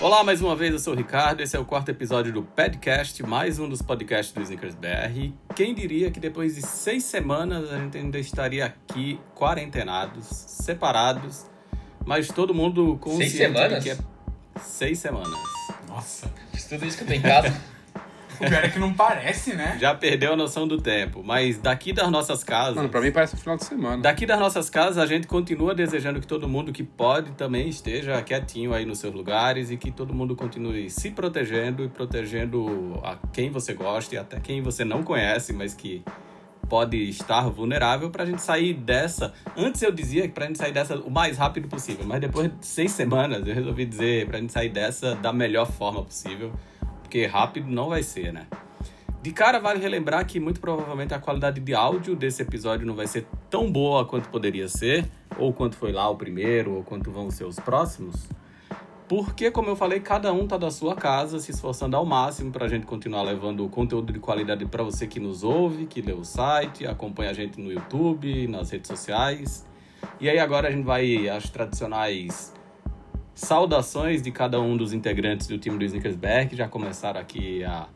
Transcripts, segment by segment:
Olá, mais uma vez, eu sou o Ricardo. Esse é o quarto episódio do Podcast, mais um dos podcasts do Snickers BR. Quem diria que depois de seis semanas a gente ainda estaria aqui quarentenados, separados, mas todo mundo consciente Seis semanas? que é seis semanas. Nossa, tudo isso que eu tenho em casa. o pior é que não parece, né? Já perdeu a noção do tempo, mas daqui das nossas casas. Mano, pra mim parece um final de semana. Daqui das nossas casas, a gente continua desejando que todo mundo que pode também esteja quietinho aí nos seus lugares e que todo mundo continue se protegendo e protegendo a quem você gosta e até quem você não conhece, mas que pode estar vulnerável pra gente sair dessa. Antes eu dizia que pra gente sair dessa o mais rápido possível, mas depois de seis semanas eu resolvi dizer pra gente sair dessa da melhor forma possível, porque rápido não vai ser, né? De cara, vale relembrar que muito provavelmente a qualidade de áudio desse episódio não vai ser tão boa quanto poderia ser, ou quanto foi lá o primeiro, ou quanto vão ser os próximos. Porque, como eu falei, cada um tá da sua casa, se esforçando ao máximo pra gente continuar levando conteúdo de qualidade para você que nos ouve, que lê o site, acompanha a gente no YouTube, nas redes sociais. E aí agora a gente vai às tradicionais saudações de cada um dos integrantes do time do Snickers BR, que já começaram aqui a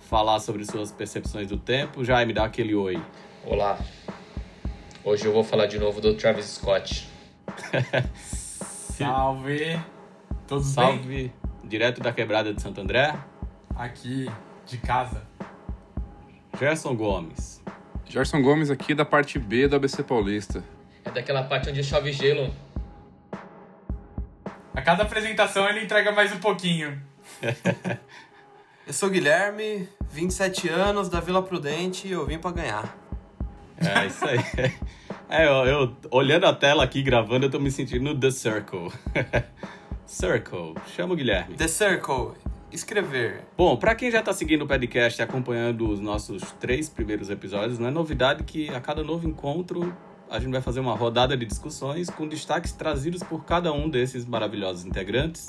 falar sobre suas percepções do tempo. Jaime, dá aquele oi. Olá. Hoje eu vou falar de novo do Travis Scott. Salve! Todos bem? Salve, direto da quebrada de Santo André, Aqui, de casa. Gerson Gomes. Gerson Gomes aqui da parte B do ABC Paulista. É daquela parte onde chove gelo. A cada apresentação ele entrega mais um pouquinho. Eu sou o Guilherme, 27 anos, da Vila Prudente e eu vim pra ganhar. É isso aí. É, eu, eu- olhando a tela aqui gravando, eu tô me sentindo no The Circle. Circle, chama o Guilherme. The Circle, escrever. Bom, pra quem já tá seguindo o podcast e acompanhando os nossos três primeiros episódios, não é novidade que a cada novo encontro a gente vai fazer uma rodada de discussões com destaques trazidos por cada um desses maravilhosos integrantes.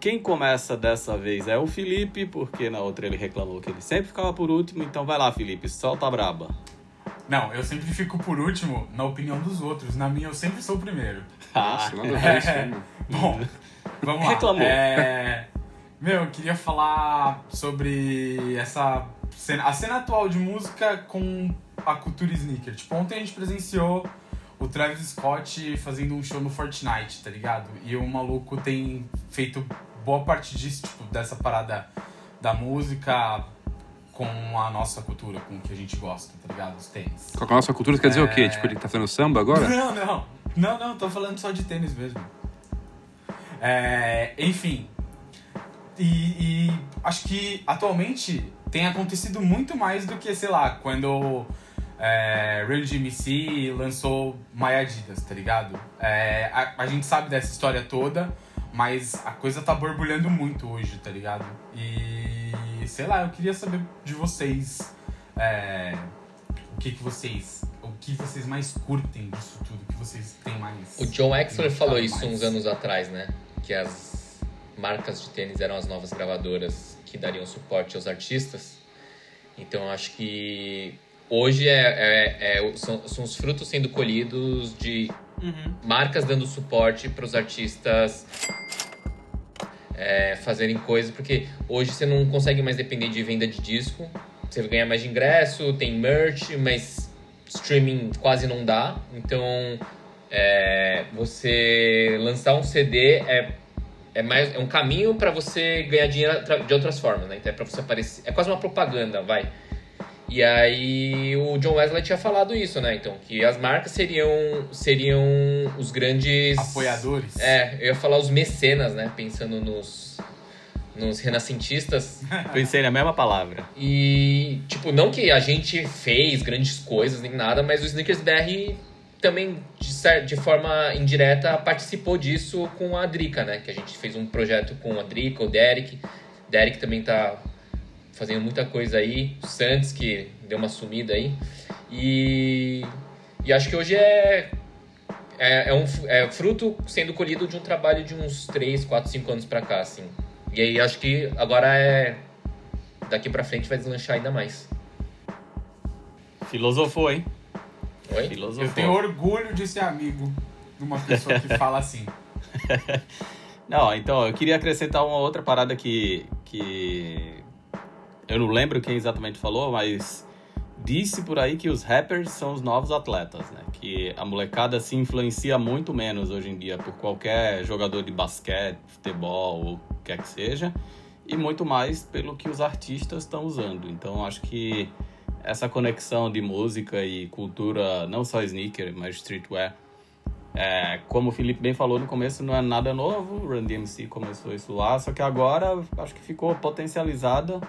Quem começa dessa vez é o Felipe, porque na outra ele reclamou que ele sempre ficava por último, então vai lá, Felipe, solta a braba. Não, eu sempre fico por último na opinião dos outros. Na minha, eu sempre sou o primeiro. Nossa, nada né, mano? Bom, vamos lá. Reclamou. É... Meu, eu queria falar sobre essa cena, a cena atual de música com a cultura sneaker. Tipo, ontem a gente presenciou o Travis Scott fazendo um show no Fortnite, tá ligado? E o maluco tem feito boa parte disso, tipo, dessa parada da música com a nossa cultura, com o que a gente gosta, tá ligado? Os tênis. Com a nossa cultura, quer dizer o quê? É. Tipo, ele tá fazendo samba agora? Não, não. Não, não, tô falando só de tênis mesmo. É, enfim. E, e acho que atualmente tem acontecido muito mais do que, sei lá, quando é, Real GMC lançou My Adidas, tá ligado? É, a, a gente sabe dessa história toda, mas a coisa tá borbulhando muito hoje, tá ligado? E sei lá, eu queria saber de vocês. é, o que, que vocês. O que vocês mais curtem disso tudo? O que vocês têm mais. O John Exler falou mais? isso uns anos atrás, né? Que as marcas de tênis eram as novas gravadoras que dariam suporte aos artistas. Então eu acho que hoje é, é- é- são, são os frutos sendo colhidos de Uhum. marcas dando suporte para os artistas é, fazerem coisas, porque hoje você não consegue mais depender de venda de disco. Você ganha mais de ingresso, tem merch, mas streaming quase não dá. Então, é, você lançar um CD é é mais é um caminho para você ganhar dinheiro de outras formas, né? Então é para você aparecer, é quase uma propaganda, vai. E aí o John Wesley tinha falado isso, né? Então que as marcas seriam seriam os grandes Apoiadores. É, eu ia falar os mecenas, né? Pensando nos nos renascentistas Pensei na mesma palavra. e, tipo, não que a gente fez grandes coisas nem nada, mas o Snickers BR também, de, de forma indireta, participou disso com a Drica, né? Que a gente fez um projeto com a Drica, o Derek. Derek também tá fazendo muita coisa aí. O Santos, que deu uma sumida aí. E, e acho que hoje é, é, é um é fruto sendo colhido de um trabalho de uns 3, 4, 5 anos pra cá, assim. E aí acho que agora é daqui pra frente vai deslanchar ainda mais. Filosofou, hein? Oi? Filosofou. Eu tenho orgulho de ser amigo de uma pessoa que fala assim. Não, então, eu queria acrescentar uma outra parada que, que eu não lembro quem exatamente falou, mas disse por aí que os rappers são os novos atletas, né? Que a molecada se influencia muito menos hoje em dia por qualquer jogador de basquete, futebol ou o que quer que seja, e muito mais pelo que os artistas estão usando. Então, acho que essa conexão de música e cultura, não só sneaker, mas streetwear, é, como o Felipe bem falou no começo, não é nada novo. O Run DMC começou isso lá, só que agora acho que ficou potencializada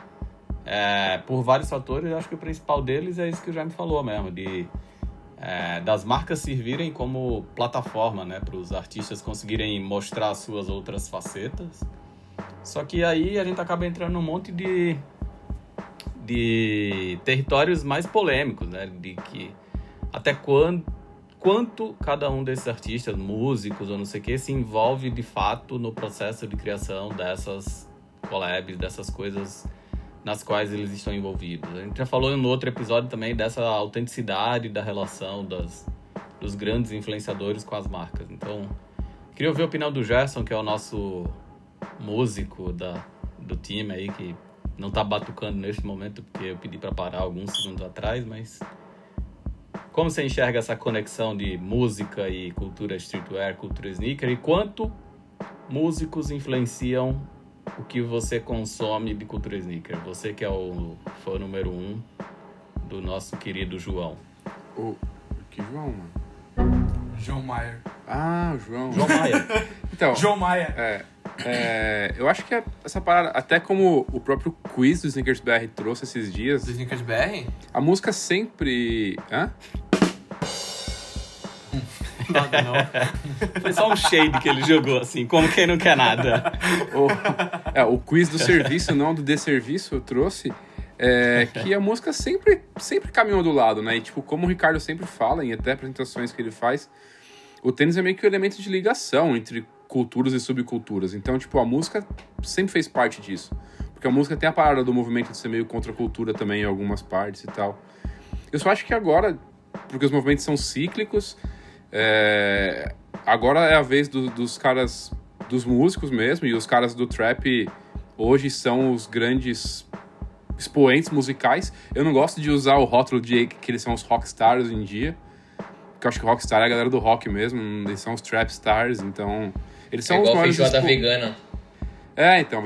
é, por vários fatores. Acho que o principal deles é isso que o Jaime falou mesmo, de é, das marcas servirem como plataforma, né, para os artistas conseguirem mostrar as suas outras facetas. Só que aí a gente acaba entrando num monte de de territórios mais polêmicos, né, de que até quando quanto cada um desses artistas, músicos ou não sei o que, se envolve de fato no processo de criação dessas collabs, dessas coisas nas quais eles estão envolvidos. A gente já falou no outro episódio também dessa autenticidade da relação das, dos grandes influenciadores com as marcas. Então, queria ouvir a opinião do Gerson, que é o nosso músico da, do time aí, que não tá batucando neste momento, porque eu pedi para parar alguns segundos atrás, mas como você enxerga essa conexão de música e cultura streetwear, cultura sneaker e quanto músicos influenciam o que você consome de cultura sneaker? Você que é o fã número um do nosso querido João. O... Que João, mano? João Maia. Ah, o João. João Maia. Então, João Maia. é, é, eu acho que essa parada, até como o próprio quiz do Snickers BR trouxe esses dias, Do Snickers BR? a música sempre. Hã? Nada não. Foi só um shade que ele jogou, assim, como quem não quer nada. O, é, o quiz do serviço, não do desserviço, trouxe. É, que a música sempre, sempre caminhou do lado, né? E tipo, como o Ricardo sempre fala, em até apresentações que ele faz, o tênis é meio que o elemento de ligação entre culturas e subculturas. Então, tipo, a música sempre fez parte disso. Porque a música tem a parada do movimento de ser meio contra a cultura também em algumas partes e tal. Eu só acho que agora, porque os movimentos são cíclicos, é, agora é a vez do- dos caras, dos músicos mesmo, e os caras do trap hoje são os grandes expoentes musicais. Eu não gosto de usar o rótulo de que eles são os rockstars hoje em dia, porque eu acho que rockstar é a galera do rock mesmo, eles são os trap stars, então... Eles É são os igual maiores feijoada expo- vegana. É, então,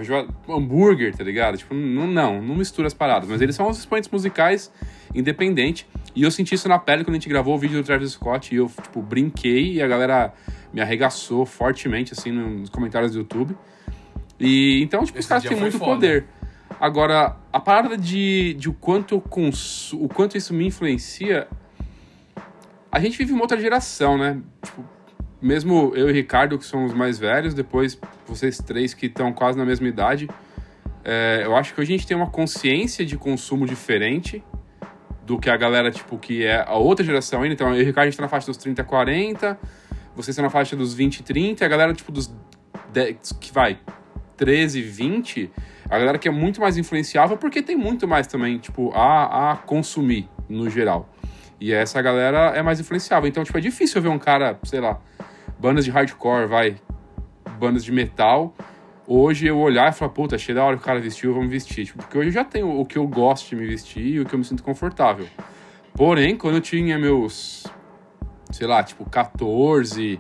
hambúrguer, tá ligado? Tipo, não, não, não mistura as paradas. Mas eles são os expoentes musicais independentes. E eu senti isso na pele quando a gente gravou o vídeo do Travis Scott. E eu, tipo, brinquei e a galera me arregaçou fortemente, assim, nos comentários do YouTube. E então, tipo, os Esse caras dia têm muito foda. poder. Agora, a parada de, de o, quanto eu consu, o quanto isso me influencia. A gente vive uma outra geração, né? Tipo, mesmo eu e Ricardo, que somos mais velhos, depois vocês três que estão quase na mesma idade, é, eu acho que hoje a gente tem uma consciência de consumo diferente do que a galera, tipo, que é a outra geração ainda. Então, eu e Ricardo, a gente tá na faixa dos 30, 40, vocês estão na faixa dos 20, 30, e a galera, tipo, dos 10, que vai 13, 20, a galera que é muito mais influenciável porque tem muito mais também, tipo, a, a consumir, no geral. E essa galera é mais influenciável. Então, tipo, é difícil ver um cara, sei lá, bandas de hardcore, vai, bandas de metal. Hoje eu olhar e falar, puta, achei da hora que o cara vestiu, vamos vestir. Tipo, porque hoje eu já tenho o que eu gosto de me vestir e o que eu me sinto confortável. Porém, quando eu tinha meus, sei lá, tipo, 14,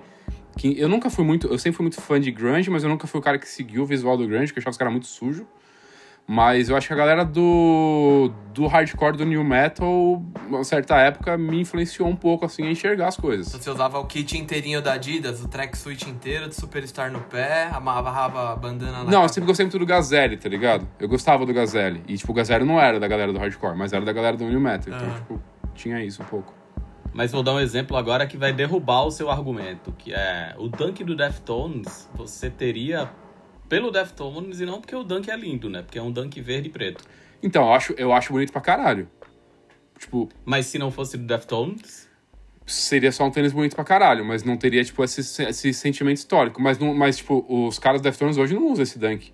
que eu nunca fui muito. Eu sempre fui muito fã de grunge, mas eu nunca fui o cara que seguiu o visual do grunge, que eu achava os caras muito sujo. Mas eu acho que a galera do, do hardcore, do new metal, uma certa época, me influenciou um pouco, assim, a enxergar as coisas. Então você usava o kit inteirinho da Adidas, o tracksuit inteiro de Superstar no pé, amarrava a bandana na Não, eu sempre gostei muito do Gazelle, tá ligado? Eu gostava do Gazelle. E, tipo, o Gazelle não era da galera do hardcore, mas era da galera do new metal. Então, Aham. tipo, tinha isso um pouco. Mas vou dar um exemplo agora que vai derrubar o seu argumento, que é o Dunk do Deftones, você teria pelo Deftones e não porque o Dunk é lindo, né? Porque é um Dunk verde e preto. Então, eu acho, eu acho bonito pra caralho. Tipo, Mas se não fosse do Deftones, seria só um tênis bonito pra caralho, mas não teria, tipo, esse, esse sentimento histórico. Mas, não, mas, tipo, os caras do Deftones hoje não usam esse dunk.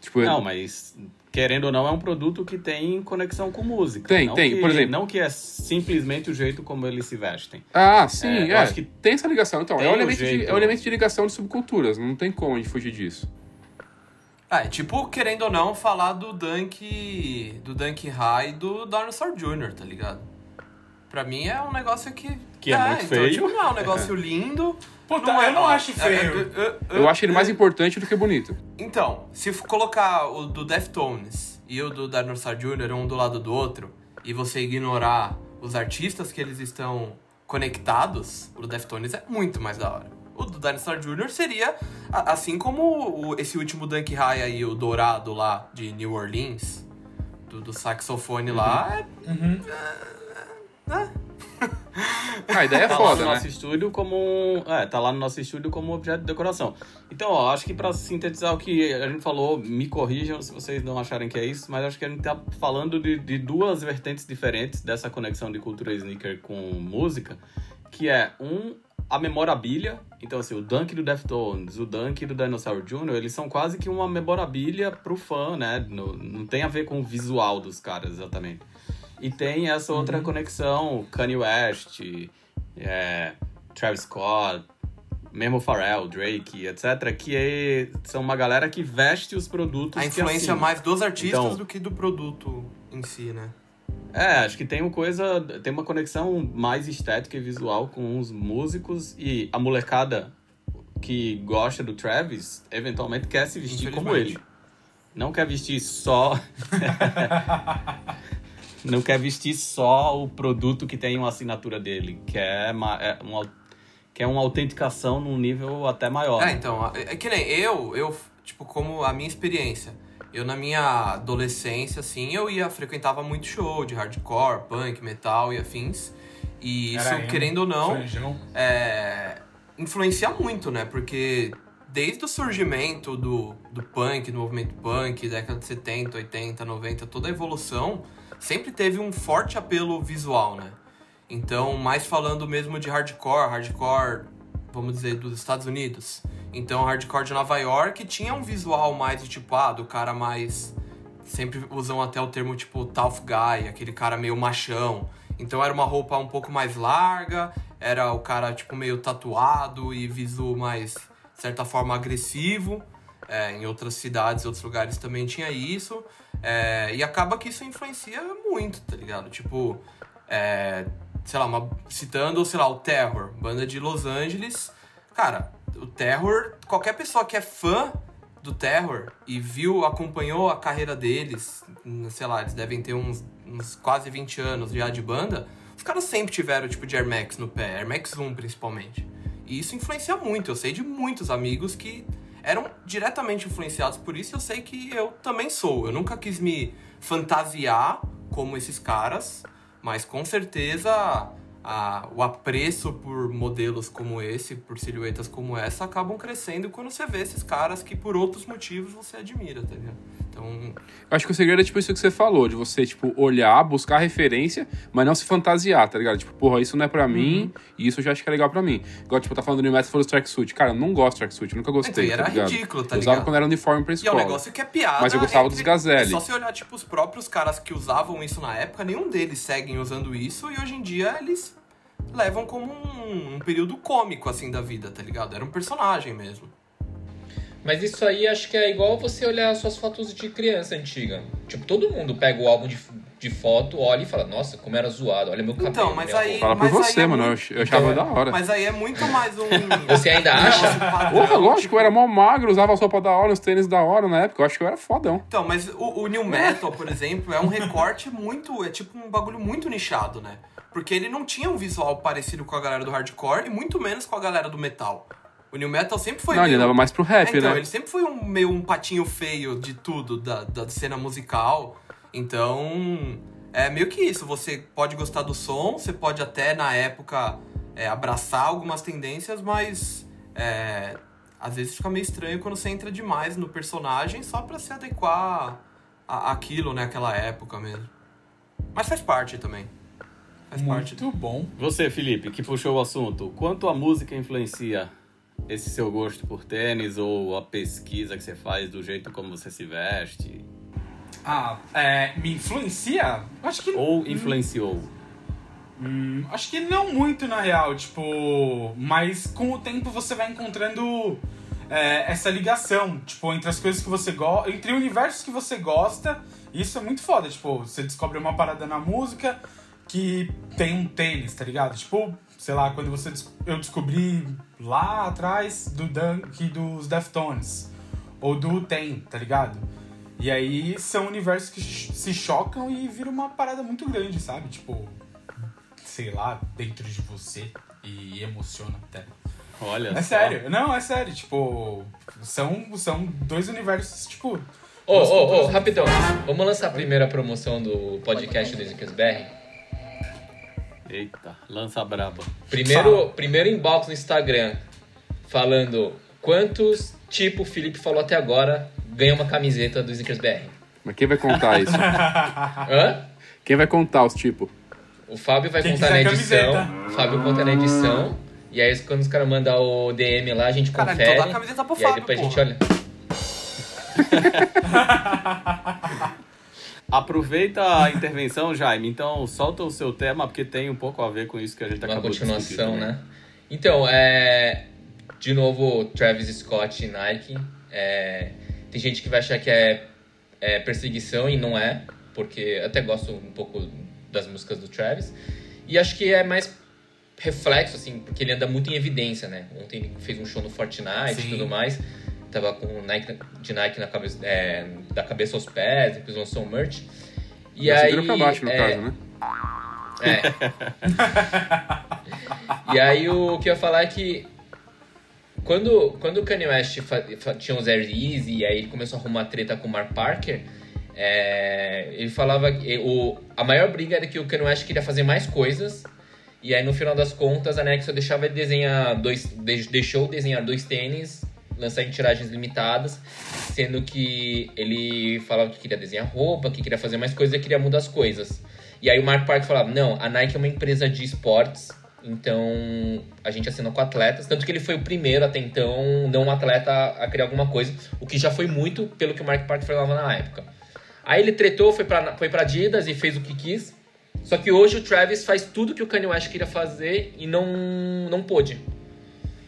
Tipo, não, mas querendo ou não é um produto que tem conexão com música. Tem, não tem, que- por exemplo. Não que é simplesmente o jeito como eles se vestem. Ah, sim, É, é. eu acho que tem essa ligação. Então, é um elemento de, jeito. é o elemento de ligação de subculturas. Não tem como a gente fugir disso. Ah, é tipo, querendo ou não, falar do Dunk. do Dunk High do Dinosaur Jr., tá ligado? Pra mim é um negócio que. Que é muito então, feio. Tipo, não é um negócio lindo. Puta, eu não ó, acho é- feio. é- é- Eu acho ele mais é- importante do que bonito. Então, se colocar o do Deftones e o do Dinosaur Jr. um do lado do outro, e você ignorar os artistas que eles estão conectados, o do Deftones é muito mais da hora. O do Dinosaur Jr. seria, assim como o- esse último Dunk High aí, o dourado lá de New Orleans, do, do saxofone lá, é- Uhum. Ah, a ideia é tá lá foda, no né? nosso estúdio como um, é, tá lá no nosso estúdio como objeto de decoração. Então, ó, acho que pra sintetizar o que a gente falou, me corrijam se vocês não acharem que é isso, mas acho que a gente tá falando de, de duas vertentes diferentes dessa conexão de cultura sneaker com música, que é um a memorabilia, então assim, o Dunk do Deftones, o Dunk do Dinosaur Jr., eles são quase que uma memorabilia pro fã, né? No- não tem a ver com o visual dos caras exatamente. E tem essa outra conexão, Kanye West, é, Travis Scott, mesmo Pharrell, Drake, etc., que é- são uma galera que veste os produtos a influência mais dos artistas Então- do que do produto em si, né? É, acho que tem uma coisa, tem uma conexão mais estética e visual com os músicos e a molecada que gosta do Travis, eventualmente quer se vestir como ele. Não quer vestir só. Não quer vestir só o produto que tem uma assinatura dele. Quer uma, é uma, quer uma autenticação num nível até maior. É, então, é é que nem eu, eu, tipo, como a minha experiência. Eu, na minha adolescência, assim, eu ia, frequentava muito show de hardcore, punk, metal e afins. E isso, Era querendo ou não, é, influencia muito, né? Porque desde o surgimento do, do punk, do movimento punk, década de 70, 80, 90, toda a evolução, sempre teve um forte apelo visual, né? Então, mais falando mesmo de hardcore, hardcore, vamos dizer, dos Estados Unidos. Então, hardcore de Nova York tinha um visual mais de tipo, ah, do cara mais. Sempre usam até o termo tipo tough guy, aquele cara meio machão. Então era uma roupa um pouco mais larga, era o cara tipo meio tatuado e visu mais, de certa forma, agressivo. É, em outras cidades, outros lugares também tinha isso. É, e acaba que isso influencia muito, tá ligado? Tipo, é, sei lá, uma- citando, sei lá, o Terror, banda de Los Angeles. Cara, o Terror, qualquer pessoa que é fã do Terror e viu, acompanhou a carreira deles, sei lá, eles devem ter uns, uns quase 20 anos já de banda, os caras sempre tiveram tipo de Air Max no pé, Air Max 1 principalmente. E isso influencia muito, eu sei de muitos amigos que eram diretamente influenciados por isso e eu sei que eu também sou. Eu nunca quis me fantasiar como esses caras, mas com certeza a- o apreço por modelos como esse, por silhuetas como essa, acabam crescendo quando você vê esses caras que por outros motivos você admira, tá ligado? Então, Eu acho que o segredo é tipo isso que você falou, de você, tipo, olhar, buscar referência, mas não se fantasiar, tá ligado? Tipo, porra, isso não é pra mim, e isso eu já acho que é legal pra mim. Igual, tipo, tá falando do Metal, falou tracksuit. Cara, eu não gosto de tracksuit, nunca gostei, Então, e era tá ligado? ridículo, tá eu usava ligado? quando era uniforme pra E é escola. um negócio que é piada. Mas eu gostava entre- dos Gazelle. É só se olhar, tipo, os próprios caras que usavam isso na época, nenhum deles seguem usando isso, e hoje em dia eles levam como um, um período cômico, assim, da vida, tá ligado? Era um personagem mesmo. Mas isso aí acho que é igual você olhar suas fotos de criança antiga. Tipo, todo mundo pega o álbum de, de foto olha e fala, nossa, como era zoado, olha meu cabelo. Então, mas aí- roupa." Fala por você, é mano. eu muito- ach- Eu achava Então, da hora. Mas aí é muito mais um. Você ainda acha? Porra, lógico, eu era mó magro, usava as roupas da hora, os tênis da hora na época. Eu acho que eu era fodão. Então, mas o, o New Metal, por exemplo, é um recorte muito. É tipo um bagulho muito nichado, né? Porque ele não tinha um visual parecido com a galera do hardcore e muito menos com a galera do metal. O New Metal sempre foi. não, ele meio- andava mais pro rap, É, então, né? ele sempre foi um, meio um patinho feio de tudo, da, da cena musical. Então, é meio que isso. Você pode gostar do som, você pode até, na época, é, abraçar algumas tendências, mas é, às vezes fica meio estranho quando você entra demais no personagem só pra se adequar àquilo, né? Aquela época mesmo. Mas faz parte também. Faz parte. Muito bom. Você, Felipe, que puxou o assunto, quanto a música influencia esse seu gosto por tênis ou a pesquisa que você faz do jeito como você se veste? Ah, é, me influencia? Acho que Ou influenciou? Hum, acho que não muito, na real, tipo... Mas com o tempo você vai encontrando é, essa ligação, tipo, entre as coisas que você gosta... Entre universos que você gosta, e isso é muito foda, tipo, você descobre uma parada na música que tem um tênis, tá ligado? Tipo, sei lá, quando você... Eu descobri lá atrás do Dunk dos Deftones, ou do Tem, tá ligado? E aí são universos que se chocam e vira uma parada muito grande, sabe? Tipo, sei lá, dentro de você e emociona até. Olha É só. sério, não, é sério, tipo, são, são dois universos, tipo. Ô, ô, ô, rapidão. Vamos lançar a primeira promoção do podcast do Zickers BR? Eita, lança a braba. Primeiro, primeiro inbox no Instagram falando quantos tipo o Felipe falou até agora ganha uma camiseta do Zickers BR. Mas quem vai contar isso? Hã? quem vai contar os tipos? O Fábio vai Quem contar na edição. camiseta. O Fábio conta na edição. E aí, quando os caras mandam o DM lá, a gente Caralho, confere. então dá a camiseta pro e aí Fábio, depois a gente porra. olha. Aproveita a intervenção, Jaime. Então, solta o seu tema, porque tem um pouco a ver com isso que a gente Uma acabou de continuação, né? Então, é. De novo, Travis Scott e Nike. É, Tem gente que vai achar que é, é perseguição e não é, porque até gosto um pouco das músicas do Travis. E acho que é mais reflexo, assim, porque ele anda muito em evidência, né? Ontem ele fez um show no Fortnite e Sim. tudo mais. Tava com o Nike, de Nike na cabeça, é, da cabeça aos pés, depois lançou um merch. E Da aí, pra baixo, no é, caso, né? É. e aí o que eu ia falar é que quando, quando o Kanye West fa- fa- tinha os Air Easy e aí ele começou a arrumar treta com o Mark Parker, é, ele falava que o, a maior briga era que o Kanye West queria fazer mais coisas e aí no final das contas a Nike só deixava ele desenhar dois, de- deixou desenhar dois tênis, lançar em tiragens limitadas, sendo que ele falava que queria desenhar roupa, que queria fazer mais coisas queria mudar as coisas. E aí o Mark Parker falava, não, a Nike é uma empresa de esportes, então a gente assinou com atletas, tanto que ele foi o primeiro até então, não um atleta a criar alguma coisa, o que já foi muito pelo que o Mark Parker falava na época. Aí ele tretou, foi pra, foi pra Adidas e fez o que quis, só que hoje o Travis faz tudo que o Kanye West queria fazer e não, não pôde.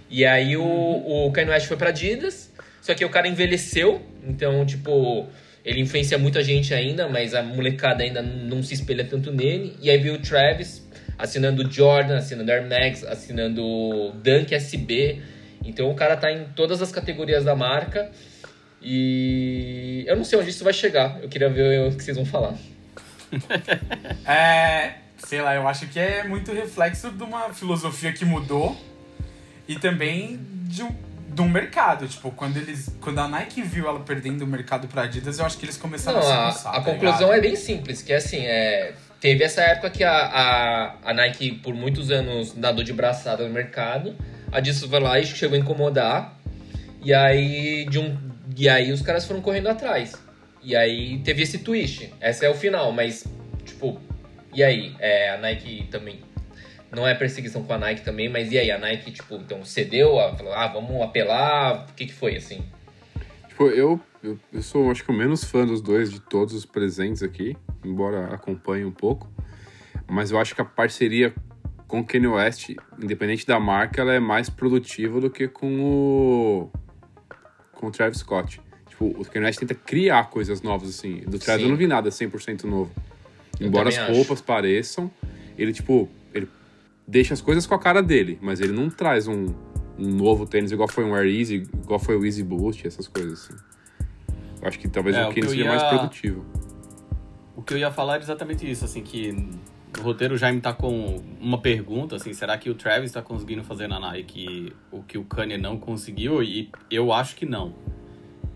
E aí o, o Kanye West foi pra Adidas, só que o cara envelheceu, então, tipo, ele influencia muita gente ainda, mas a molecada ainda não se espelha tanto nele. E aí veio o Travis assinando Jordan, assinando Air Max, assinando Dunk SB. Então o cara tá em todas as categorias da marca. E eu não sei onde isso vai chegar. Eu queria ver o que vocês vão falar. É. Sei lá, eu acho que é muito reflexo de uma filosofia que mudou e também de um, um mercado. Tipo, quando eles. Quando a Nike viu ela perdendo o mercado pra Adidas, eu acho que eles começaram Não, a a, se coçar, a tá conclusão ligado? é bem simples, que é assim, é, teve essa época que a, a, a Nike por muitos anos nadou de braçada no mercado, a Adidas foi lá e chegou a incomodar, e aí, de um, e aí os caras foram correndo atrás. E aí teve esse twist, esse é o final, mas, tipo, e aí? É, a Nike também, não é perseguição com a Nike também, mas e aí? A Nike, tipo, então cedeu, a, falou, ah, vamos apelar, o que que foi, assim? Tipo, eu, eu, eu sou, acho que o menos fã dos dois, de todos os presentes aqui, embora acompanhe um pouco. Mas eu acho que a parceria com o Kanye West, independente da marca, ela é mais produtiva do que com o, com o Travis Scott. Tipo, o Kanye West tenta criar coisas novas, assim. Do Travis Sim. eu não vi nada 100% novo. Embora as também acho. roupas pareçam, ele, tipo, deixa as coisas com a cara dele, mas ele não traz um, um novo tênis igual foi um Air Easy, igual foi o Easy Boost, essas coisas assim. Eu acho que talvez É, o o Kane seja ia- mais produtivo. O que eu ia falar era exatamente isso, assim, que no roteiro o Jaime tá com uma pergunta, assim, será que o Travis tá conseguindo fazer na Nike o que o Kanye não conseguiu? E eu acho que não.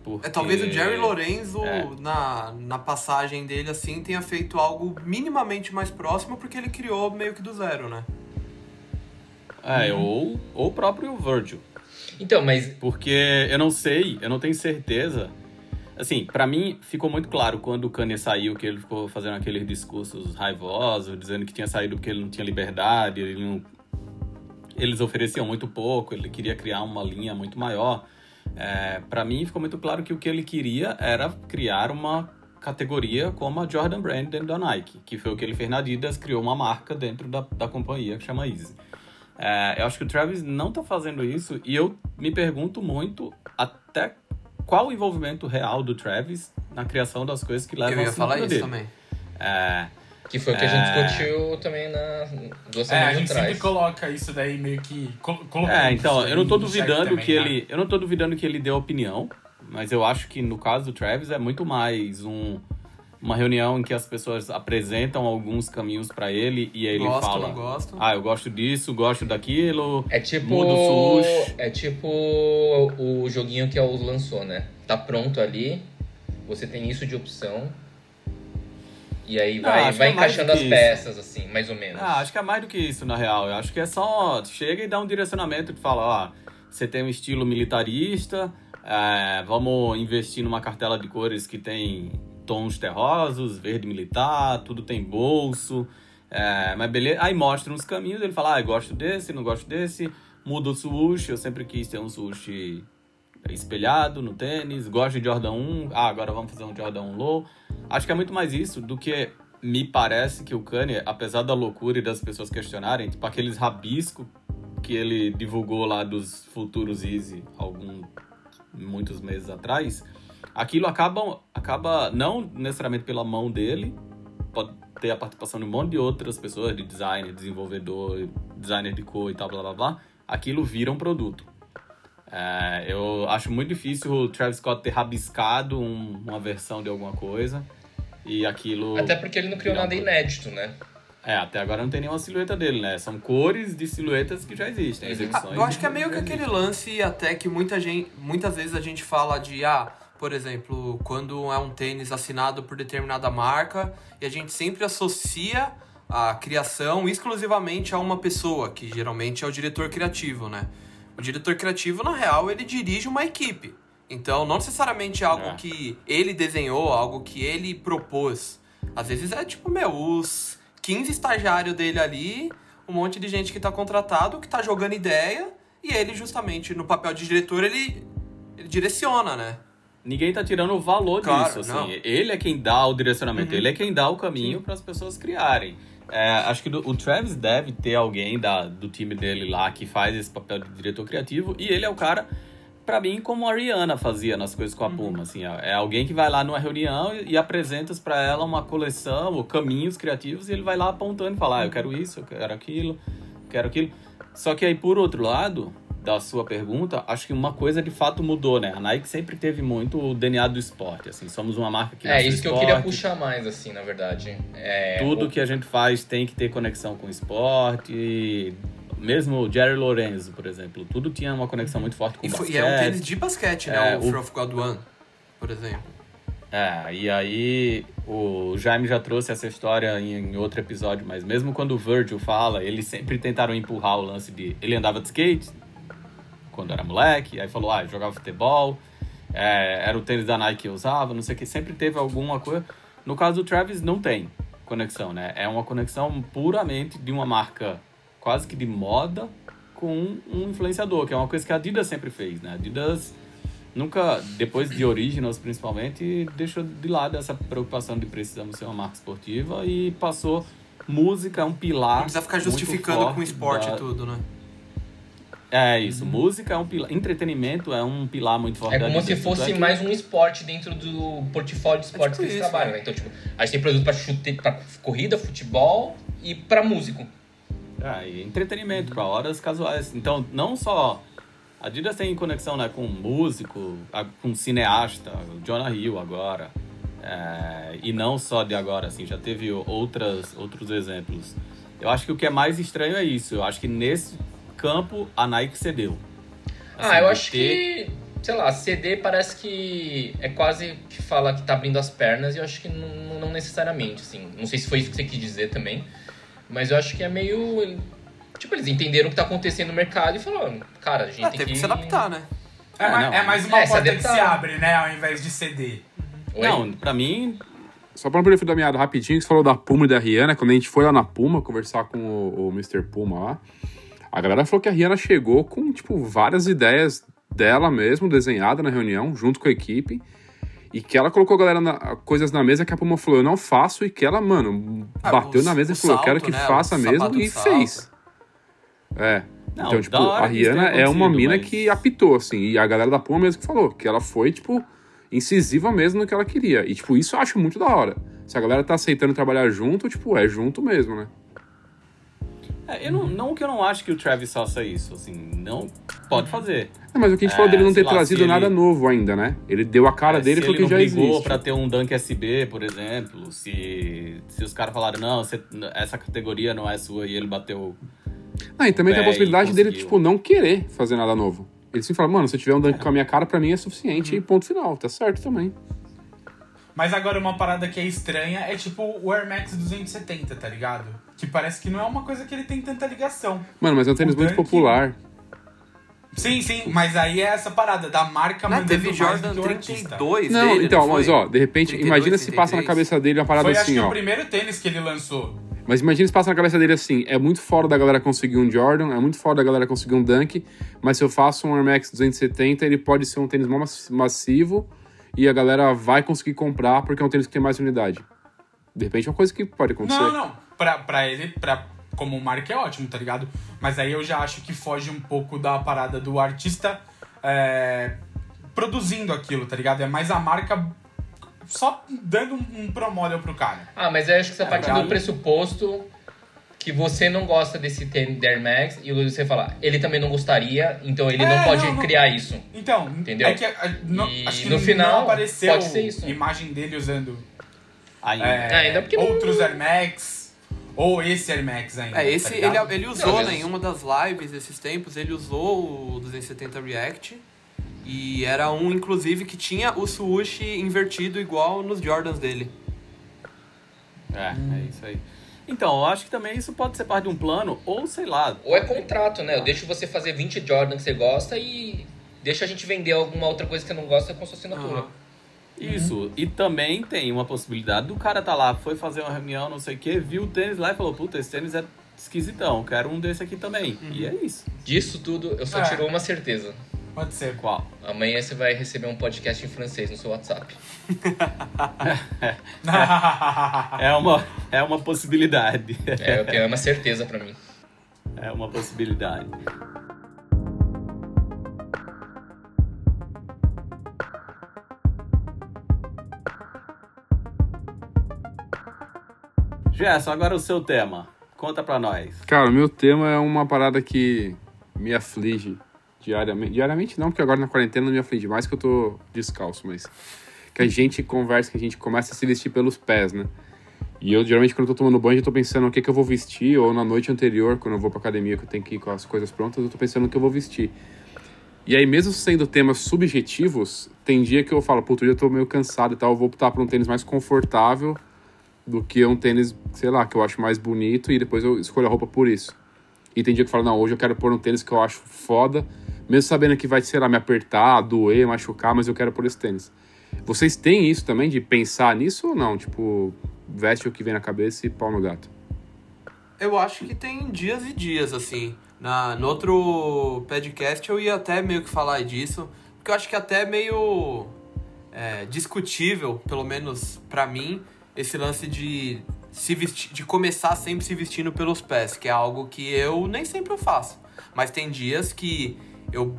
Porque... É, talvez o Jerry Lorenzo, É. na, na passagem dele, assim, tenha feito algo minimamente mais próximo, porque ele criou meio que do zero, né? É, ou, ou o próprio Virgil. Então, mas Porque eu não sei, eu não tenho certeza. Assim, pra mim ficou muito claro quando o Kanye saiu que ele ficou fazendo aqueles discursos raivosos, dizendo que tinha saído porque ele não tinha liberdade, ele não... eles ofereciam muito pouco, ele queria criar uma linha muito maior. É, para mim ficou muito claro que o que ele queria era criar uma categoria como a Jordan Brand dentro da Nike, que foi o que ele fez na Adidas, criou uma marca dentro da, da companhia que chama Easy. É, eu acho que o Travis não tá fazendo isso e eu me pergunto muito até qual o envolvimento real do Travis na criação das coisas que levam Eu ia falar isso dele. também. É, que foi o que a gente É. discutiu também na duas É, a semanas gente atrás. sempre coloca isso daí meio que. É, então, eu não tô duvidando também, que né? ele. Eu não tô duvidando que ele dê opinião, mas eu acho que no caso do Travis é muito mais um, uma reunião em que as pessoas apresentam alguns caminhos pra ele e aí ele Gosto, fala. não gosto. Ah, eu gosto disso, gosto daquilo. É tipo. Muda o swoosh. É tipo o joguinho que a Oz lançou, né? Tá pronto ali, você tem isso de opção. E aí Não, vai, vai é encaixando do as peças, assim, mais ou menos. Ah, acho que é mais do que isso, na real. Eu acho que é só. Chega e dá um direcionamento de falar, ó, você tem um estilo militarista, é, vamos investir numa cartela de cores que tem tons terrosos, verde militar, tudo tem bolso. é, mas beleza. Aí mostra uns caminhos, ele fala, ah, eu gosto desse, não gosto desse, muda o swoosh, eu sempre quis ter um swoosh espelhado no tênis, gosto de Jordan 1, ah, agora vamos fazer um Jordan 1 low. Acho que é muito mais isso do que me parece que o Kanye, apesar da loucura e das pessoas questionarem, tipo aqueles rabiscos que ele divulgou lá dos futuros Easy algum muitos meses atrás, aquilo acaba acaba não necessariamente pela mão dele, pode ter a participação de um monte de outras pessoas, de designer, desenvolvedor, designer de cor e tal, blá blá blá. Aquilo vira um produto. É, eu acho muito difícil o Travis Scott ter rabiscado um- uma versão de alguma coisa e aquilo. Até porque ele não criou nada inédito, né? É, até agora não tem nenhuma silhueta dele, né? São cores de silhuetas que já existem. Ah, execuções eu acho que é meio que aquele lance até que muita gente, muitas vezes a gente fala de, ah, por exemplo, quando é um tênis assinado por determinada marca e a gente sempre associa a criação exclusivamente a uma pessoa, que geralmente é o diretor criativo, né? O diretor criativo, na real, ele dirige uma equipe. Então, não necessariamente algo É. que ele desenhou, algo que ele propôs. Às vezes é tipo, meu, os 15 estagiários dele ali, um monte de gente que tá contratado, que tá jogando ideia, e ele, justamente, no papel de diretor, ele, ele direciona, né? Ninguém tá tirando o valor Claro, disso, assim. não. Ele é quem dá o direcionamento, Uhum. ele é quem dá o caminho para as pessoas criarem. É, acho que do- o Travis deve ter alguém da, do time dele lá que faz esse papel de diretor criativo, e ele é o cara, pra mim, como a Rihanna fazia nas coisas com a Puma, assim, ó. é alguém que vai lá numa reunião e, e apresenta pra ela uma coleção ou caminhos criativos e ele vai lá apontando e fala, ah, eu quero isso, eu quero aquilo, quero aquilo. Só que aí, por outro lado, da sua pergunta, acho que uma coisa de fato mudou, né? A Nike sempre teve muito o DNA do esporte, assim, somos uma marca que É, isso que eu queria esporte, puxar mais, assim, na verdade. É, Tudo o- que a gente faz tem que ter conexão com o esporte. Mesmo o Jerry Lorenzo, por exemplo, tudo tinha uma conexão muito forte com E, o foi- basquete. e é um tênis de basquete, né? É, o o- Fear of God One, por exemplo. É, e aí o Jaime já trouxe essa história em, em outro episódio, mas mesmo quando o Virgil fala, eles sempre tentaram empurrar o lance de. Ele andava de skate quando era moleque, aí falou, ah, jogava futebol, é, era o tênis da Nike que eu usava, não sei o que, sempre teve alguma coisa. No caso do Travis, não tem conexão, né? É uma conexão puramente de uma marca quase que de moda com um influenciador, que é uma coisa que a Adidas sempre fez, né? A Adidas nunca, depois de Originals principalmente, deixou de lado essa preocupação de precisamos ser uma marca esportiva e passou música é um pilar. Não precisa ficar justificando com esporte da- e tudo, né? É isso, música é um pilar, entretenimento é um pilar muito forte. É como se fosse é mais um esporte dentro do portfólio de esportes tipo que eles isso, trabalham, né? né? Então, tipo, a gente tem produto pra, chute, pra corrida, futebol e pra músico. É, e entretenimento para horas casuais. Então, não só a Adidas tem conexão né, com músico, com cineasta, o Jonah Hill agora. É, e não só de agora, assim, já teve outras, outros exemplos. Eu acho que o que é mais estranho é isso. Eu acho que nesse campo a Nike cedeu. Ah, Assim, eu de acho ter- que, sei lá, CD parece que é quase que fala que tá abrindo as pernas e eu acho que não, não necessariamente, assim. Não sei se foi isso que você quis dizer também, mas eu acho que é meio. Tipo, eles entenderam o que tá acontecendo no mercado e falaram, cara, a gente Ah, tem teve que. que se adaptar, né? É, Ah, mais, não. é mais uma É, porta que se abre, né? Ao invés de CD. Oi? Não, pra mim, Só perder o da meada rapidinho, que você falou da Puma e da Rihanna, quando a gente foi lá na Puma conversar com o, o Mr. Puma lá, a galera falou que a Rihanna chegou com, tipo, várias ideias dela mesmo, desenhada na reunião, junto com a equipe, e que ela colocou a galera na- coisas na mesa que a Puma falou, eu não faço, e que ela, mano, Ah, bateu o- na mesa e falou, eu quero salto, que né? faça O mesmo, e salto. fez. É. Não, então, tipo, a Rihanna é uma mina mas- que apitou, assim, e a galera da Puma mesmo que falou, que ela foi, tipo, incisiva mesmo no que ela queria. E, tipo, isso eu acho muito da hora. Se a galera tá aceitando trabalhar junto, tipo, é junto mesmo, né? É, eu não, não que eu não acho que o Travis faça isso, assim, não pode fazer. Não, mas o que a gente É, falou dele não ter lá, trazido se ele- nada novo ainda, né? Ele deu a cara É, dele se porque ele não já brigou existe. pra ter um Dunk SB, por exemplo, se, se os caras falaram, não, você- essa categoria não é sua e ele bateu. Ah, e também tem a É, possibilidade dele, tipo, não querer fazer nada novo. Ele sempre fala, mano, se eu tiver um dunk com a minha cara, pra mim é suficiente e ponto final. Tá certo também. Mas agora uma parada que é estranha é tipo o Air Max 270, tá ligado? Que parece que não é uma coisa que ele tem tanta ligação. Mano, mas é um tênis O muito Dunk- popular. Sim, sim, mas aí é essa parada da marca mandando Teve mais Jordan do que o artista. 32 Não, dele, então, não mas foi? ó, de repente, 32, imagina se passa na 33. cabeça dele uma parada Foi acho assim, que ó. o primeiro tênis que ele lançou. Mas imagina se passa na cabeça dele assim: é muito fora da galera conseguir um Jordan, é muito fora da galera conseguir um Dunk, mas se eu faço um Air Max 270, ele pode ser um tênis mais massivo e a galera vai conseguir comprar porque é um tênis que tem mais unidade. De repente é uma coisa que pode acontecer. Não, não. Pra, pra ele, pra, como marca é ótimo, tá ligado? Mas aí eu já acho que foge um pouco da parada do artista é, produzindo aquilo, tá ligado? É mais a marca só dando um, um pro model pro cara. Ah, mas eu acho que você É, parte pra- do pressuposto que você não gosta desse tênis da Air Max e você fala, ele também não gostaria, então ele É, não pode não, não. criar isso. Então, Entendeu? é que a- não- E acho que no não final, apareceu pode ser isso. imagem dele usando Ainda. é, É, ainda porque não- outros Air Max ou esse Air Max ainda. É, esse tá ele, ele usou, Não, né, em uma das lives esses tempos, ele usou o 270 React. E era um, inclusive, que tinha o swoosh invertido igual nos Jordans dele. É, é isso aí. Então, eu acho que também isso pode ser parte de um plano, ou sei lá. Ou é contrato, né? Eu deixo você fazer 20 Jordan que você gosta e deixa a gente vender alguma outra coisa que você não gosta com sua assinatura. Aham. Isso. E também tem uma possibilidade do cara tá lá, foi fazer uma reunião, não sei o que, viu o tênis lá e falou: Puta, esse tênis é esquisitão, quero um desse aqui também. E é isso. Disso tudo, eu só É. tiro uma certeza. Pode ser. Qual? Amanhã você vai receber um podcast em francês no seu WhatsApp. É uma, é uma possibilidade. É, tenho uma certeza pra mim. É uma possibilidade. Gerson, agora o seu tema. Conta pra nós. Cara, o meu tema é uma parada que me aflige diariamente. Diariamente não, porque agora na quarentena não me aflige mais que eu tô descalço, mas. Que a gente conversa, que a gente começa a se vestir pelos pés, né? E eu, geralmente, quando eu tô tomando banho, eu tô pensando o que, que eu vou vestir, ou na noite anterior, quando eu vou pra academia, que eu tenho que ir com as coisas prontas, eu tô pensando o que eu vou vestir. E aí, mesmo sendo temas subjetivos, tem dia que eu falo, puta, hoje eu tô meio cansado e tal, eu vou optar por um tênis mais confortável do que um tênis, sei lá, que eu acho mais bonito e depois eu escolho a roupa por isso. E tem dia que eu falo, não, hoje eu quero pôr um tênis que eu acho foda, mesmo sabendo que vai, sei lá, me apertar, doer, machucar, mas eu quero pôr esse tênis. Vocês têm isso também, de pensar nisso ou não? Tipo, veste o que vem na cabeça e pau no gato. Eu acho que tem dias e dias, assim. Na, no outro podcast eu ia até meio que falar disso, porque eu acho que até é meio é, discutível, pelo menos pra mim, esse lance de se vestir, de começar sempre se vestindo pelos pés, que é algo que eu nem sempre faço. Mas tem dias que eu,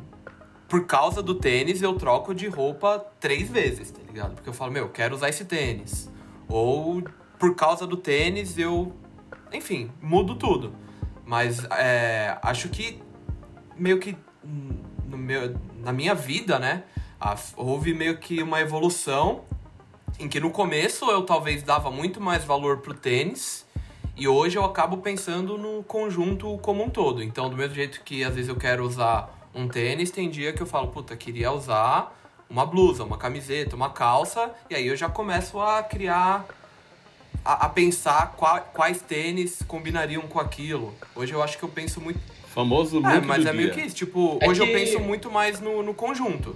por causa do tênis, eu troco de roupa três vezes, tá ligado? Porque eu falo, meu, quero usar esse tênis. Ou por causa do tênis, eu, enfim, mudo tudo. Mas é, acho que meio que no meu, na minha vida, né? Houve meio que uma evolução em que no começo eu talvez dava muito mais valor pro tênis e hoje eu acabo pensando no conjunto como um todo. Então, do mesmo jeito que às vezes eu quero usar um tênis, tem dia que eu falo, puta, queria usar uma blusa, uma camiseta, uma calça, e aí eu já começo a criar, a, a pensar qual, quais tênis combinariam com aquilo. Hoje eu acho que eu penso muito. Famoso É, mas é meio que isso. Tipo, É hoje eu que- penso muito mais no, no conjunto.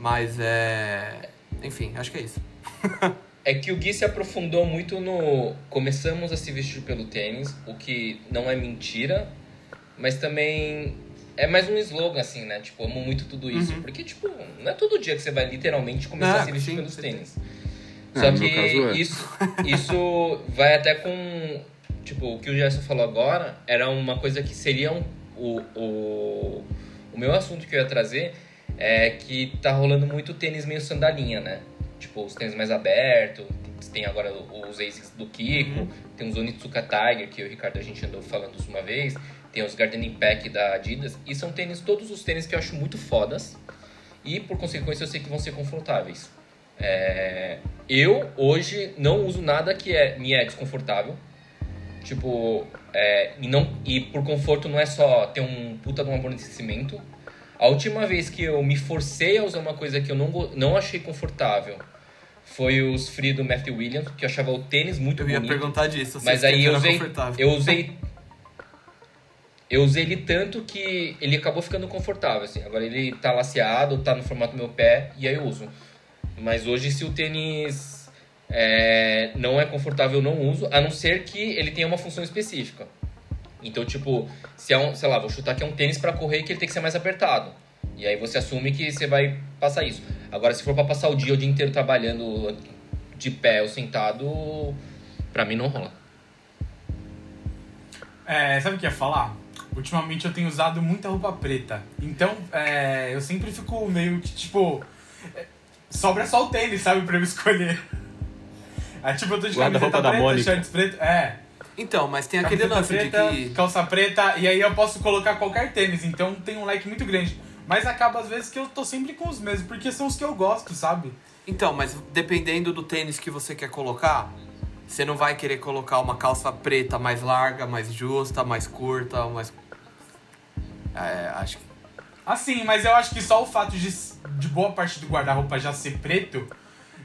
Mas é. Enfim, acho que é isso. É que o Gui se aprofundou muito no. Começamos a se vestir pelo tênis, o que não é mentira, mas também é mais um slogan, assim, né? Tipo, amo muito tudo isso. Uhum. Porque, tipo, não é todo dia que você vai literalmente começar Ah, a se vestir sim, pelos tênis. É, Só que é. isso, isso vai até com. Tipo, o que o Gerson falou agora era uma coisa que seria um, o, o, o meu assunto que eu ia trazer é que tá rolando muito tênis meio sandalinha, né? Tipo, os tênis mais abertos, tem agora os Asics do Kiko, Uhum. tem os Onitsuka Tiger, que o Ricardo a gente andou falando isso uma vez, tem os Garden Impact da Adidas, e são tênis, todos os tênis que eu acho muito fodas, e por consequência eu sei que vão ser confortáveis. É, eu hoje não uso nada que é, me é desconfortável. Tipo, é, e, não, e por conforto não é só ter um puta de um amortecimento. A última vez que eu me forcei a usar uma coisa que eu não, não achei confortável foi os Free do Matthew Williams, que eu achava o tênis muito Eu ia bonito. perguntar disso. Mas aí eu usei, confortável. eu usei. Eu usei ele tanto que ele acabou ficando confortável, assim. Agora ele tá laceado, tá no formato do meu pé, e aí eu uso. Mas hoje, se o tênis é, não é confortável, eu não uso, a não ser que ele tenha uma função específica. Então, tipo, se é um, sei lá, vou chutar que é um tênis pra correr que ele tem que ser mais apertado. E aí você assume que você vai passar isso. Agora, se for pra passar o dia o dia inteiro trabalhando de pé ou sentado, pra mim não rola. É, sabe o que eu ia falar? Ultimamente eu tenho usado muita roupa preta. Então, é, eu sempre fico meio que, tipo... é, sobra só o tênis, sabe? Pra eu escolher. É, tipo, eu tô de Guarda-roupa camiseta da preta, shorts preto. É, Então, mas tem aquele lance preta, de que. calça preta. E aí eu posso colocar qualquer tênis. Então tem um leque muito grande. Mas acaba às vezes que eu tô sempre com os mesmos. Porque são os que eu gosto, sabe? Então, mas dependendo do tênis que você quer colocar, você não vai querer colocar uma calça preta mais larga, mais justa, mais curta, mais. É, acho que. Assim, mas eu acho que só o fato de, de boa parte do guarda-roupa já ser preto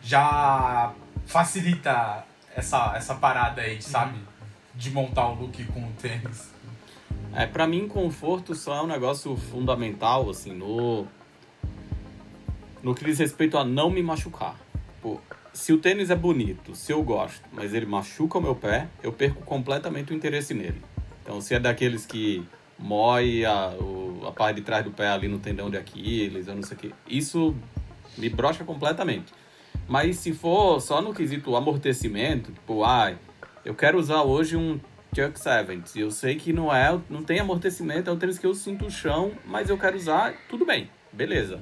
já facilita essa, essa parada aí, sabe? De montar o look com o tênis. É, pra mim, conforto só é um negócio fundamental, assim, no. No que diz respeito a não me machucar. Pô, se o tênis é bonito, se eu gosto, mas ele machuca o meu pé, eu perco completamente o interesse nele. Então, se é daqueles que mói a, o- a parte de trás do pé ali no tendão de Aquiles, eu não sei o que, isso me brocha completamente. Mas se for só no quesito amortecimento, tipo, ai, eu quero usar hoje um Chuck Sevens, e eu sei que não é, não tem amortecimento, é um tênis que eu sinto o chão, mas eu quero usar, tudo bem, beleza.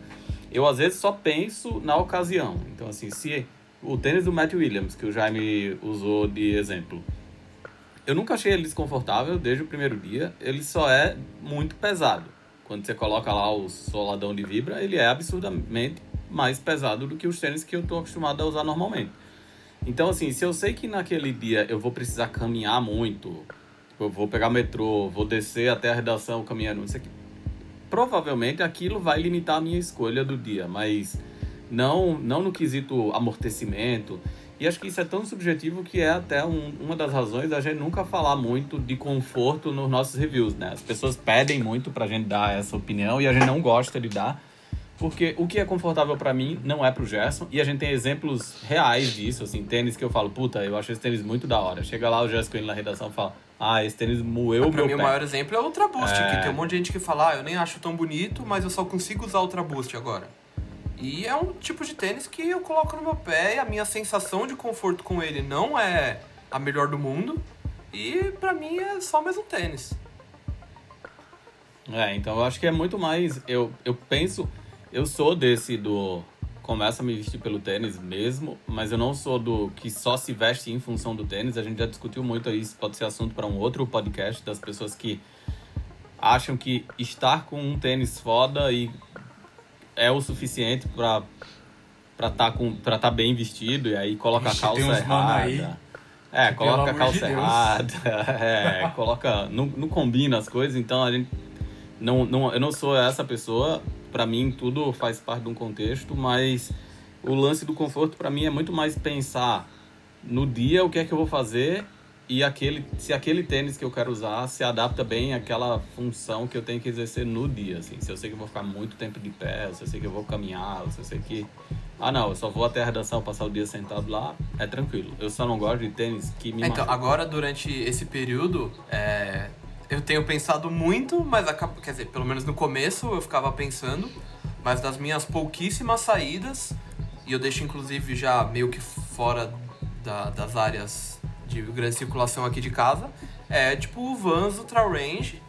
Eu às vezes só penso na ocasião. Então assim, se o tênis do Matt Williams, que o Jaime usou de exemplo, eu nunca achei ele desconfortável desde o primeiro dia, ele só é muito pesado. Quando você coloca lá o soladão de vibra, ele é absurdamente mais pesado do que os tênis que eu tô acostumado a usar normalmente. Então, assim, se eu sei que naquele dia eu vou precisar caminhar muito, eu vou pegar metrô, vou descer até a redação caminhando, não sei o que, provavelmente aquilo vai limitar a minha escolha do dia, mas não, não no quesito amortecimento. E acho que isso é tão subjetivo que é até um- uma das razões da gente nunca falar muito de conforto nos nossos reviews, né? As pessoas pedem muito pra gente dar essa opinião e a gente não gosta de dar. Porque o que é confortável pra mim não é pro Gerson. E a gente tem exemplos reais disso, assim, tênis que eu falo, puta, eu acho esse tênis muito da hora. Chega lá o Gerson ele na redação e fala, ah, esse tênis moeu o Pra meu mim, pé. o maior exemplo é o Ultra Boost, É. que tem um monte de gente que fala, ah, eu nem acho tão bonito, mas eu só consigo usar o Ultra Boost agora. E é um tipo de tênis que eu coloco no meu pé e a minha sensação de conforto com ele não é a melhor do mundo. E pra mim é só mais um tênis. É, então eu acho que é muito mais. Eu, eu penso. Eu sou desse do. Começa a me vestir pelo tênis mesmo, mas eu não sou do que só se veste em função do tênis. A gente já discutiu muito isso pode ser assunto para um outro podcast das pessoas que acham que estar com um tênis foda e é o suficiente para para tá com para tá bem vestido e aí coloca Ixi, a calça errada. é, coloca a calça de errada. É, coloca não, não combina as coisas, então a gente não, não eu não sou essa pessoa. Para mim tudo faz parte de um contexto, mas o lance do conforto para mim é muito mais pensar no dia o que é que eu vou fazer e aquele se aquele tênis que eu quero usar se adapta bem àquela função que eu tenho que exercer no dia assim. Se eu sei que eu vou ficar muito tempo de pé se eu sei que eu vou caminhar se eu sei que ah não eu só vou até a redação passar o dia sentado lá é tranquilo. Eu só não gosto de tênis que me Então, agora durante esse período, é, eu tenho pensado muito, mas acaba, quer dizer, pelo menos no começo eu ficava pensando, mas das minhas pouquíssimas saídas, e eu deixo inclusive já meio que fora da- das áreas de grande circulação aqui de casa, é tipo o Vans Ultra Range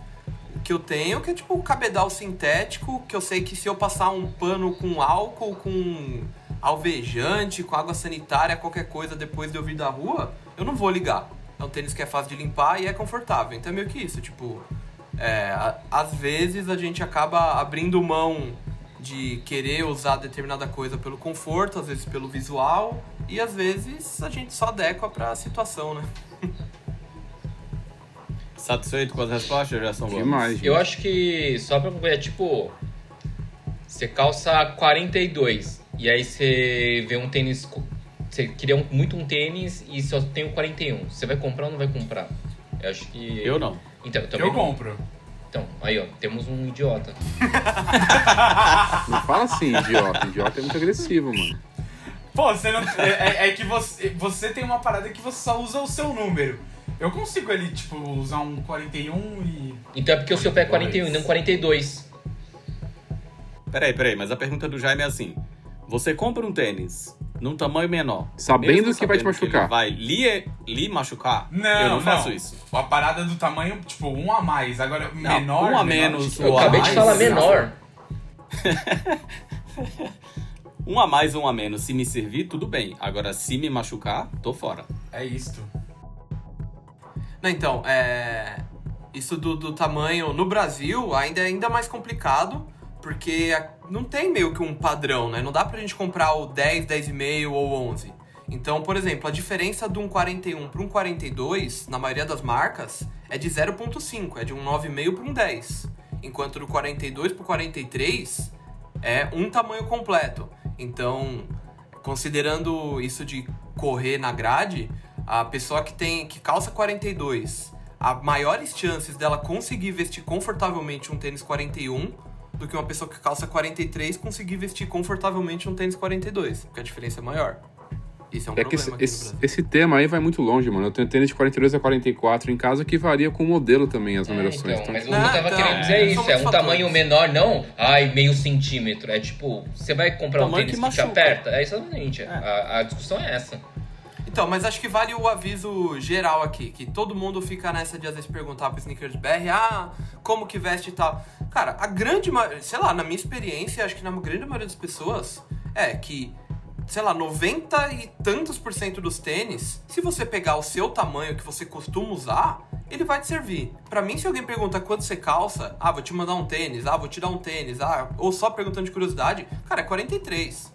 que eu tenho, que é tipo o cabedal sintético, que eu sei que se eu passar um pano com álcool, com alvejante, com água sanitária, qualquer coisa depois de eu vir da rua, eu não vou ligar. É um tênis que é fácil de limpar e é confortável. Então é meio que isso, tipo, é, a- às vezes a gente acaba abrindo mão de querer usar determinada coisa pelo conforto, às vezes pelo visual, e às vezes a gente só adequa pra situação, né? satisfeito com as respostas Gerson Gomes? Demais. gente. Eu acho que, só pra concluir, é tipo. Você calça 42 e aí você vê um tênis. Você queria um- muito um tênis e só tem o 41. Você vai comprar ou não vai comprar? Eu acho que. eu não Então, eu também. Eu não. compro. Então, aí ó, temos um idiota. Não fala assim, idiota. Idiota é muito agressivo, mano. Pô, você não. É, é- é que você, você tem uma parada que você só usa o seu número. Eu consigo ali, tipo, usar um 41 e. Então é porque o seu pé é 41 e não 42. Peraí, peraí, mas a pergunta do Jaime é assim: você compra um tênis num tamanho menor, Sabendo que vai te sabendo machucar. vai lhe, lhe machucar? Não, eu não, não. faço isso. A parada do tamanho, tipo, um a mais. Agora, Não, menor. um a menor, menos, tipo, Eu ou a acabei de falar menor. Um a mais, um a menos, se me servir, tudo bem. Agora, se me machucar, tô fora. É isto. Não, então, é... Isso do, do tamanho no Brasil ainda é ainda mais complicado, porque não tem meio que um padrão, né? Não dá pra gente comprar o 10, 10,5 ou 11. Então, por exemplo, a diferença de um 41 para um 42, na maioria das marcas, é de 0,5, é de um 9,5 para um 10. Enquanto do 42 para o 43 é um tamanho completo. Então, considerando isso de correr na grade, a pessoa que tem que calça 42, há maiores chances dela conseguir vestir confortavelmente um tênis 41 do que uma pessoa que calça 43 conseguir vestir confortavelmente um tênis 42, porque a diferença é maior. Isso é um É que problema esse, aqui esse, esse tema aí vai muito longe, mano. Eu tenho tênis de 42 a 44 em casa que varia com o modelo também, as É, numerações. então, então, mas o Não, que eu tava então, querendo dizer é é, isso, é um muitos tamanho fatores. menor, não, ai, meio centímetro. É tipo, você vai comprar um tênis que que, te aperta. É exatamente. É. A, a discussão é essa. Então, mas acho que vale o aviso geral aqui, que todo mundo fica nessa de às vezes perguntar pro Sneakers BR, ah, como que veste e tal. Cara, a grande maioria, sei lá, na minha experiência, acho que na grande maioria das pessoas, é que, sei lá, 90 e tantos por cento dos tênis, se você pegar o seu tamanho que você costuma usar, ele vai te servir. Pra mim, se alguém pergunta quanto você calça, ah, vou te mandar um tênis, ah, vou te dar um tênis, ah, ou só perguntando de curiosidade, cara, é 43.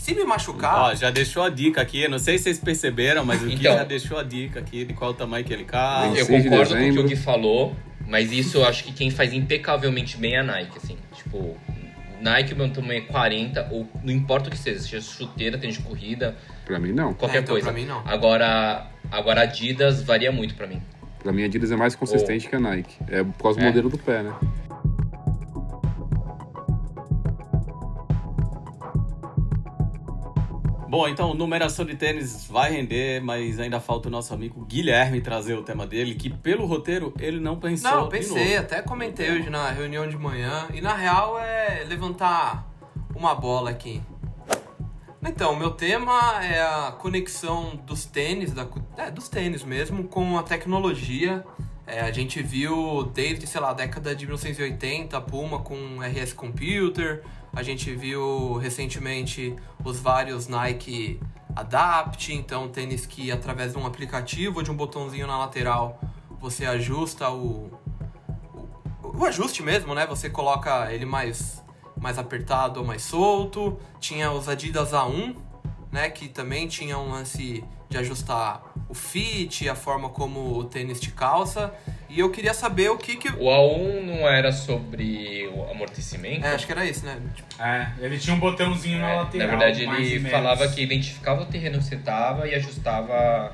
Se me machucar, Ó, já deixou a dica aqui. Não sei se vocês perceberam, mas o Gui Então. já deixou a dica aqui de qual tamanho que ele calça. eu 26 de concordo com o que o Gui falou, mas isso eu acho que quem faz impecavelmente bem é a Nike, assim. Tipo, Nike, o meu tamanho é 40, ou não importa o que seja, seja chuteira, tênis de corrida, Pra mim, não. qualquer É, então, coisa. pra mim, não. Agora, agora Adidas varia muito pra mim. Pra mim, a Adidas é mais consistente que a Nike. É por causa do É. modelo do pé, né? Bom, então, numeração de tênis vai render, mas ainda falta o nosso amigo Guilherme trazer o tema dele, que pelo roteiro ele não pensou. Não, pensei, até comentei hoje na reunião de manhã. E na real é levantar uma bola aqui. Então, meu tema é a conexão dos tênis, da, é, dos tênis mesmo, com a tecnologia. É, a gente viu desde, sei lá, a década de 1980 a Puma com RS Computer, a gente viu recentemente os vários Nike Adapt, então tênis que através de um aplicativo, de um botãozinho na lateral, você ajusta o, o, o ajuste mesmo, né? Você coloca ele mais, mais apertado ou mais solto. Tinha os Adidas A1, né? Que também tinha um lance de ajustar o fit, a forma como o tênis te calça. E eu queria saber o que que... O A1 não era sobre o amortecimento? É, acho que era isso, né? Tipo, É, ele tinha um botãozinho na É, lateral. na verdade, ele falava que identificava o terreno que você tava e ajustava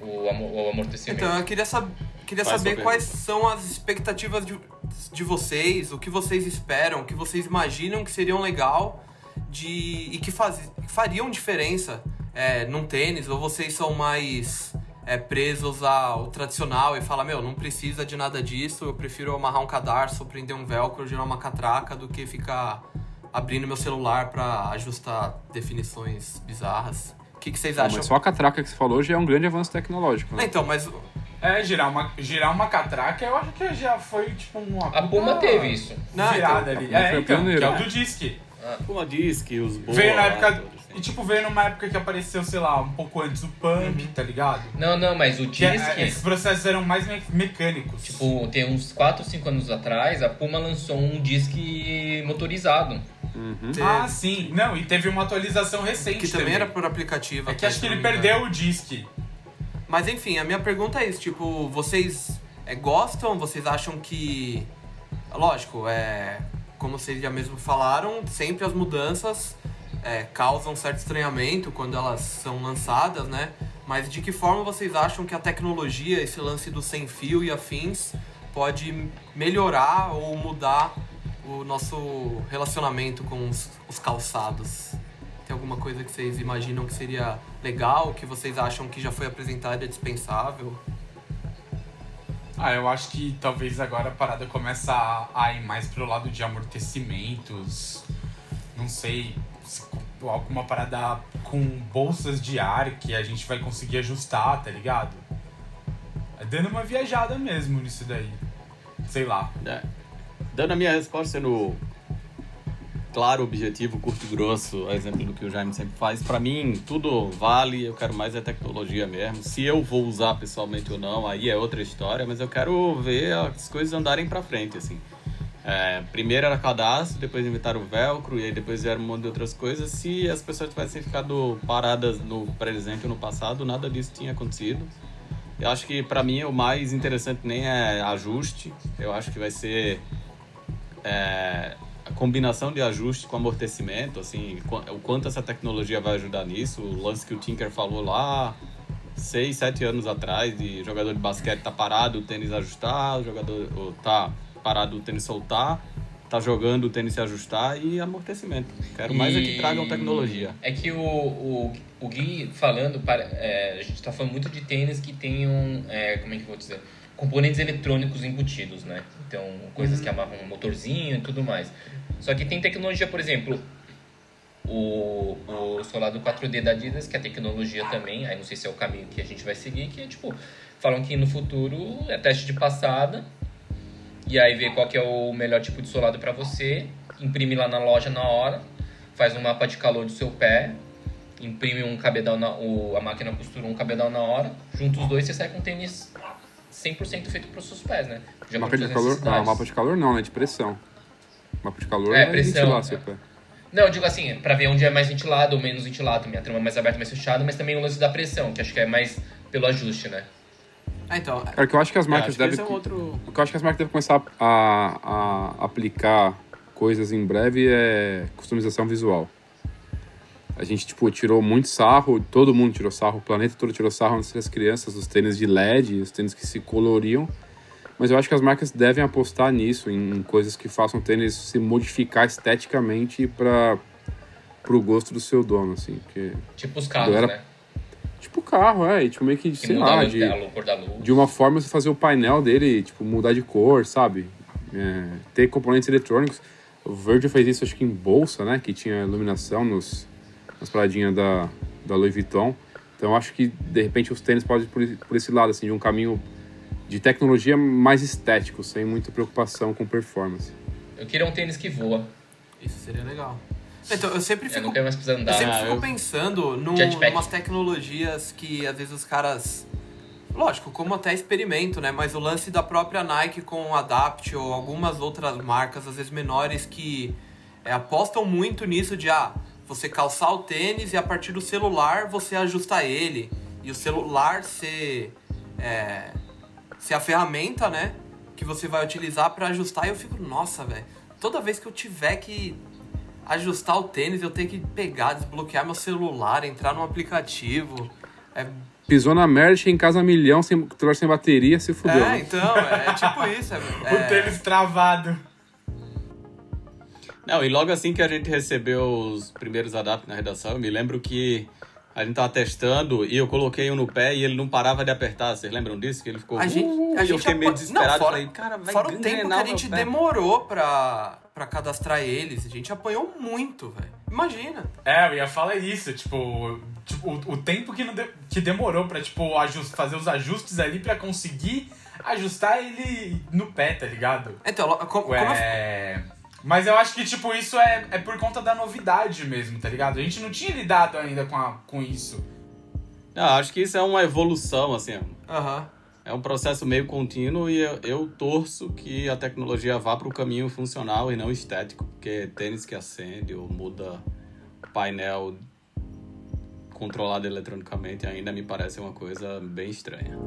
o, o amortecimento. Então, eu queria, sab queria Faz saber quais são as expectativas de, de vocês, o que vocês esperam, o que vocês imaginam que seriam legal de, e que faz, fariam diferença é, num tênis, ou vocês são mais é, presos ao tradicional e falam, meu, não precisa de nada disso, eu prefiro amarrar um cadarço, prender um velcro, girar uma catraca, do que ficar abrindo meu celular pra ajustar definições bizarras. O que, que vocês Não, acham? mas só a catraca que você falou já é um grande avanço tecnológico. Né? então, mas É, girar uma, girar uma catraca, eu acho que já foi tipo uma. A Puma teve isso. Não, virada então, ali. Puma É, foi então, que é o do Disque. Puma diz que os boas. Veio na época. E tipo, veio numa época que apareceu, sei lá, um pouco antes do punk, tá ligado? Não, não, mas o é- Disc, esses processos eram mais me- mecânicos. tipo, tem uns 4 ou 5 anos atrás, a Puma lançou um Disc motorizado. Uhum. Ah, sim. Não, e teve uma atualização recente. que também era por aplicativo. É que acho que ele perdeu o disque. Mas enfim, a minha pergunta é isso, tipo, vocês é, gostam, vocês acham que. Lógico, é. Como vocês já mesmo falaram, sempre as mudanças é, causam certo estranhamento quando elas são lançadas, né? Mas de que forma vocês acham que a tecnologia, esse lance do sem fio e afins, pode melhorar ou mudar o nosso relacionamento com os, os calçados? Tem alguma coisa que vocês imaginam que seria legal, que vocês acham que já foi apresentado e é dispensável? Ah, eu acho que talvez agora a parada começa a, a ir mais pro lado de amortecimentos. Não sei, se- alguma parada com bolsas de ar que a gente vai conseguir ajustar, tá ligado? É dando uma viajada mesmo nisso daí. Sei lá. É. Dando a minha resposta sendo claro, objetivo, curto e grosso, a exemplo do que o Jaime sempre faz, pra mim tudo vale, eu quero mais é tecnologia mesmo. Se eu vou usar pessoalmente ou não, aí é outra história, mas eu quero ver as coisas andarem pra frente, assim. É, primeiro era cadastro, depois inventaram o velcro e aí depois vieram um monte de outras coisas. Se as pessoas tivessem ficado paradas no presente ou no passado, nada disso tinha acontecido. Eu acho que pra mim o mais interessante nem é ajuste, eu acho que vai ser é, a combinação de ajuste com amortecimento, assim, o quanto essa tecnologia vai ajudar nisso. O lance que o Tinker falou lá, seis, sete anos atrás, de jogador de basquete tá parado, o tênis ajustar, o jogador tá parado, o tênis soltar, tá jogando, o tênis se ajustar e amortecimento. Quero mais é que E tragam tecnologia. É que o, o, o Gui falando, para, é, a gente tá falando muito de tênis que tenham, é, como é que eu vou dizer, componentes eletrônicos embutidos, né? Então, coisas que amarram um motorzinho e tudo mais. Só que tem tecnologia, por exemplo, o, o solado 4D da Adidas, que é tecnologia também, aí não sei se é o caminho que a gente vai seguir, que é tipo, falam que no futuro é teste de passada, e aí vê qual que é o melhor tipo de solado para você, imprime lá na loja na hora, faz um mapa de calor do seu pé, imprime um cabedal na o, a máquina costura um cabedal na hora, junta os dois você sai com um tênis 100% feito para os seus pés, né? De Mapa de calor. Ah, mapa de calor não, né? De pressão. Mapa de calor É, é, pressão, ventilar é. seu pé. Não, eu digo assim, pra ver onde é mais ventilado ou menos ventilado, minha trama é mais aberta, mais fechada, mas também o lance da pressão, que acho que é mais pelo ajuste, né? Ah, então, Cara, que eu acho que as É, marcas devem. é outro... O que eu acho que as marcas devem começar a, a aplicar coisas em breve é customização visual. A gente, tipo, tirou muito sarro, todo mundo tirou sarro, o planeta todo tirou sarro antes das crianças, os tênis de LED, os tênis que se coloriam. Mas eu acho que as marcas devem apostar nisso, em coisas que façam o tênis se modificar esteticamente para o gosto do seu dono, assim. Porque, Tipo os carros, Galera- né? Tipo, carro, é, e, tipo, meio que, Que sei lá, luz de, de uma forma você fazer o painel dele, tipo, mudar de cor, sabe? É, ter componentes eletrônicos. O Virgil fez isso, acho que em bolsa, né? Que tinha iluminação nos, nas paradinhas da, da Louis Vuitton. Então acho que, de repente, os tênis podem ir por, por esse lado, assim, de um caminho de tecnologia mais estético, sem muita preocupação com performance. Eu queria um tênis que voa. Isso seria legal. Então, eu sempre Eu fico quero mais precisar Eu andar. sempre Ah, fico eu- pensando num, Jetpack. umas tecnologias que às vezes os caras. Lógico, como até experimento, né? Mas o lance da própria Nike com o Adapt ou algumas outras marcas, às vezes menores, que é, apostam muito nisso de ah, você calçar o tênis e a partir do celular você ajustar ele. E o celular ser, é, ser a ferramenta, né? Que você vai utilizar para ajustar. E eu fico, nossa, velho. Toda vez que eu tiver que ajustar o tênis, eu tenho que pegar, desbloquear meu celular, entrar num aplicativo. É, Pisou na merda, em casa milhão, sem, celular sem bateria, se fudeu. é né? então, é, é tipo isso. É, O é, tênis travado. Não, e logo assim que a gente recebeu os primeiros adaptos na redação, eu me lembro que a gente tava testando e eu coloquei um no pé e ele não parava de apertar. Vocês lembram disso? Que ele ficou. a gente, "Uh", a e gente eu fiquei meio desesperado. Não, fora, falei, cara, vai fora o tempo que a gente demorou pra, pra cadastrar eles. A gente apanhou muito, velho. Imagina. É, eu ia falar isso, tipo, tipo o, o tempo que, não de- que demorou pra, tipo, ajust, fazer os ajustes ali pra conseguir ajustar ele no pé, tá ligado? Então, como, eu Ué, mas eu acho que, tipo, isso é, é por conta da novidade mesmo, tá ligado? A gente não tinha lidado ainda com, a- com isso. Não, acho que isso é uma evolução, assim. Aham. É um processo meio contínuo e eu, eu torço que a tecnologia vá para o caminho funcional e não estético, porque tênis que acende ou muda painel controlado eletronicamente ainda me parece uma coisa bem estranha.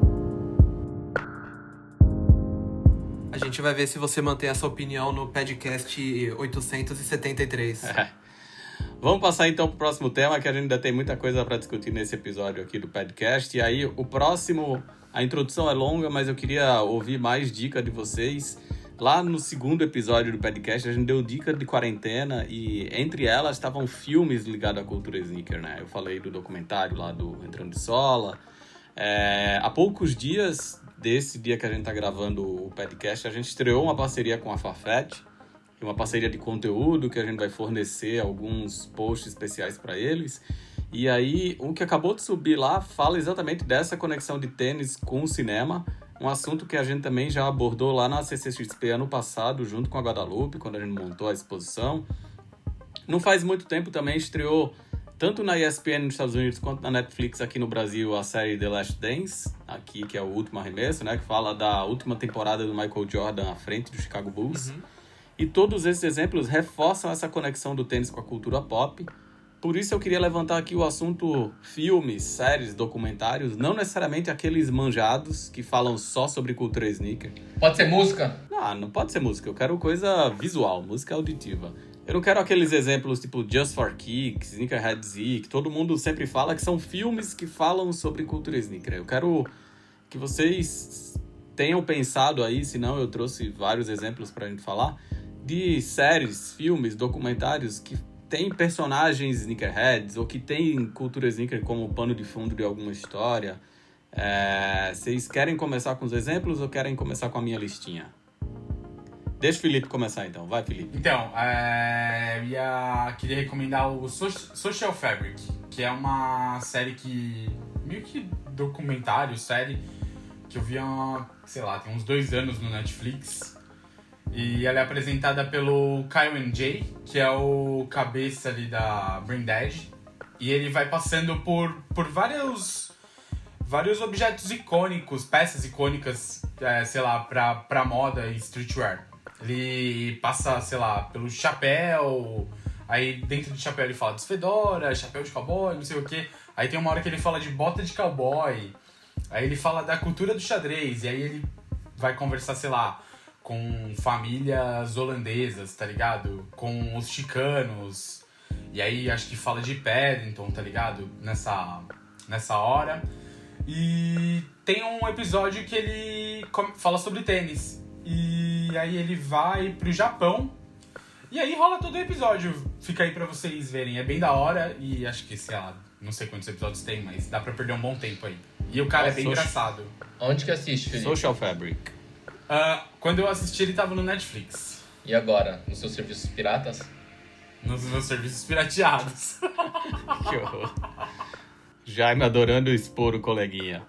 A gente vai ver se você mantém essa opinião no podcast 873. É. Vamos passar então para o próximo tema, que a gente ainda tem muita coisa para discutir nesse episódio aqui do podcast. E aí, o próximo, a introdução é longa, mas eu queria ouvir mais dicas de vocês. Lá no segundo episódio do podcast, a gente deu dicas de quarentena e entre elas estavam filmes ligados à cultura sneaker, né? Eu falei do documentário lá do Entrando de Sola. É, há poucos dias desse dia que a gente tá gravando o podcast, a gente estreou uma parceria com a Farfetch uma parceria de conteúdo que a gente vai fornecer alguns posts especiais para eles. E aí, o que acabou de subir lá fala exatamente dessa conexão de tênis com o cinema, um assunto que a gente também já abordou lá na CCXP ano passado, junto com a Guadalupe, quando a gente montou a exposição. Não faz muito tempo também estreou, tanto na ESPN nos Estados Unidos quanto na Netflix aqui no Brasil, a série The Last Dance, aqui que é o último arremesso, né, que fala da última temporada do Michael Jordan à frente do Chicago Bulls. E todos esses exemplos reforçam essa conexão do tênis com a cultura pop. Por isso eu queria levantar aqui o assunto filmes, séries, documentários, não necessariamente aqueles manjados que falam só sobre cultura sneaker. Pode ser música? Ah, não pode ser música, eu quero coisa visual, música auditiva. Eu não quero aqueles exemplos tipo Just for Kicks, Sneakerhead Z, que todo mundo sempre fala que são filmes que falam sobre cultura sneaker. Eu quero que vocês tenham pensado aí, senão eu trouxe vários exemplos pra gente falar, de séries, filmes, documentários que tem personagens sneakerheads ou que tem cultura sneaker como pano de fundo de alguma história. É, vocês querem começar com os exemplos ou querem começar com a minha listinha? Deixa o Felipe começar então. Vai, Felipe. Então, é, eu ia, queria recomendar o So- Social Fabric, que é uma série que. meio que documentário, série, que eu vi há, sei lá, tem uns dois anos no Netflix. E ela é apresentada pelo Kyle J, que é o cabeça ali da Brain Dead. E ele vai passando por, por vários, vários objetos icônicos, peças icônicas, é, sei lá, pra, pra moda e streetwear. Ele passa, sei lá, pelo chapéu, aí dentro do chapéu ele fala de fedora, chapéu de cowboy, não sei o que. Aí tem uma hora que ele fala de bota de cowboy, aí ele fala da cultura do xadrez, e aí ele vai conversar, sei lá, com famílias holandesas, tá ligado? Com os chicanos. E aí acho que fala de Paddington, tá ligado? Nessa, nessa hora. E tem um episódio que ele fala sobre tênis. E aí ele vai pro Japão. E aí rola todo o episódio. Fica aí pra vocês verem. É bem da hora e acho que, sei lá, não sei quantos episódios tem, mas dá pra perder um bom tempo aí. E o cara é bem Nossa, engraçado. Onde que assiste, Felipe? Social Fabric. Ah, quando eu assisti, ele tava no Netflix. E agora? Nos seus serviços piratas? Nos meus serviços pirateados. Que horror. Jaime adorando expor o coleguinha.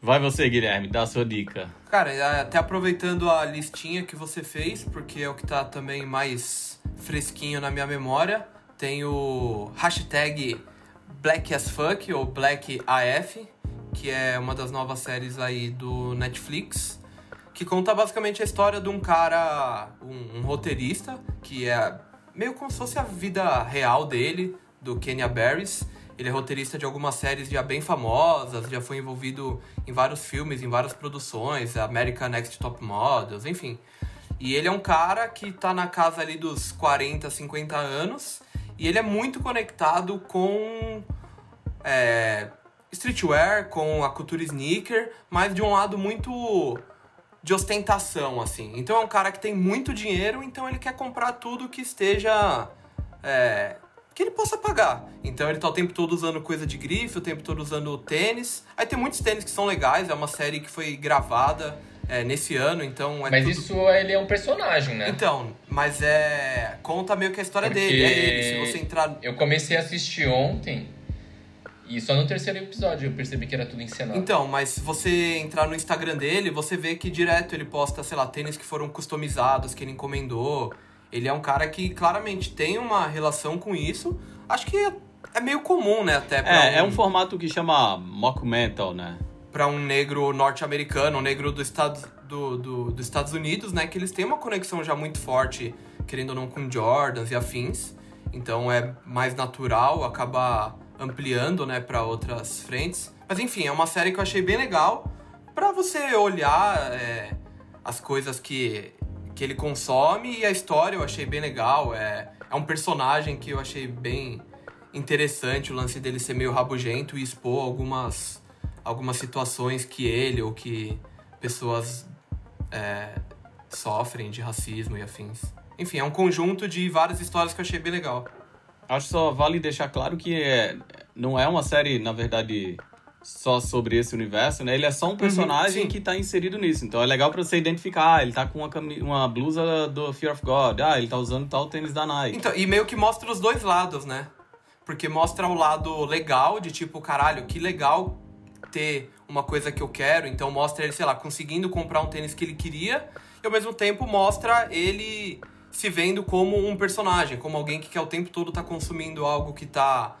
Vai você, Guilherme, dá a sua dica. Cara, é, até aproveitando a listinha que você fez, porque é o que tá também mais fresquinho na minha memória, tem o hashtag Black as Fuck, ou Black AF, que é uma das novas séries aí do Netflix, que conta basicamente a história de um cara, um, um roteirista, que é meio como se fosse a vida real dele, do Kenya Barris, ele é roteirista de algumas séries já bem famosas, já foi envolvido em vários filmes, em várias produções, American Next Top Models, enfim. E ele é um cara que tá na casa ali dos 40, 50 anos e ele é muito conectado com é, streetwear, com a cultura sneaker, mas de um lado muito de ostentação, assim. Então é um cara que tem muito dinheiro, então ele quer comprar tudo que esteja é, que ele possa pagar. Então ele tá o tempo todo usando coisa de grife, o tempo todo usando tênis. Aí tem muitos tênis que são legais, é uma série que foi gravada é, nesse ano, então é Mas tudo... isso ele é um personagem, né? Então, mas é. Conta meio que a história Porque dele, é ele. Se você entrar. Eu comecei a assistir ontem e só no terceiro episódio eu percebi que era tudo encenado. Então, mas se você entrar no Instagram dele, você vê que direto ele posta, sei lá, tênis que foram customizados, que ele encomendou. Ele é um cara que claramente tem uma relação com isso. Acho que é, é meio comum, né? Até pra É, é um formato que chama mockumental, né? para um negro norte-americano, um negro do Estados, do, do, dos Estados Unidos, né? Que eles têm uma conexão já muito forte, querendo ou não, com Jordans e afins. Então é mais natural, acaba ampliando, né, para outras frentes. Mas enfim, é uma série que eu achei bem legal para você olhar é, as coisas que, que ele consome e a história eu achei bem legal. É, é um personagem que eu achei bem interessante o lance dele ser meio rabugento e expor algumas algumas situações que ele ou que pessoas é, sofrem de racismo e afins. Enfim, é um conjunto de várias histórias que eu achei bem legal. Acho que só vale deixar claro que é, não é uma série, na verdade, só sobre esse universo, né? Ele é só um personagem sim. que tá inserido nisso. Então é legal pra você identificar. Ah, ele tá com uma, uma blusa do Fear of God. Ah, ele tá usando tal tênis da Nike. Então, e meio que mostra os dois lados, né? Porque mostra o lado legal, de tipo, caralho, que legal ter uma coisa que eu quero. Então mostra ele, sei lá, conseguindo comprar um tênis que ele queria. E ao mesmo tempo mostra ele se vendo como um personagem, como alguém que quer o tempo todo tá consumindo algo que tá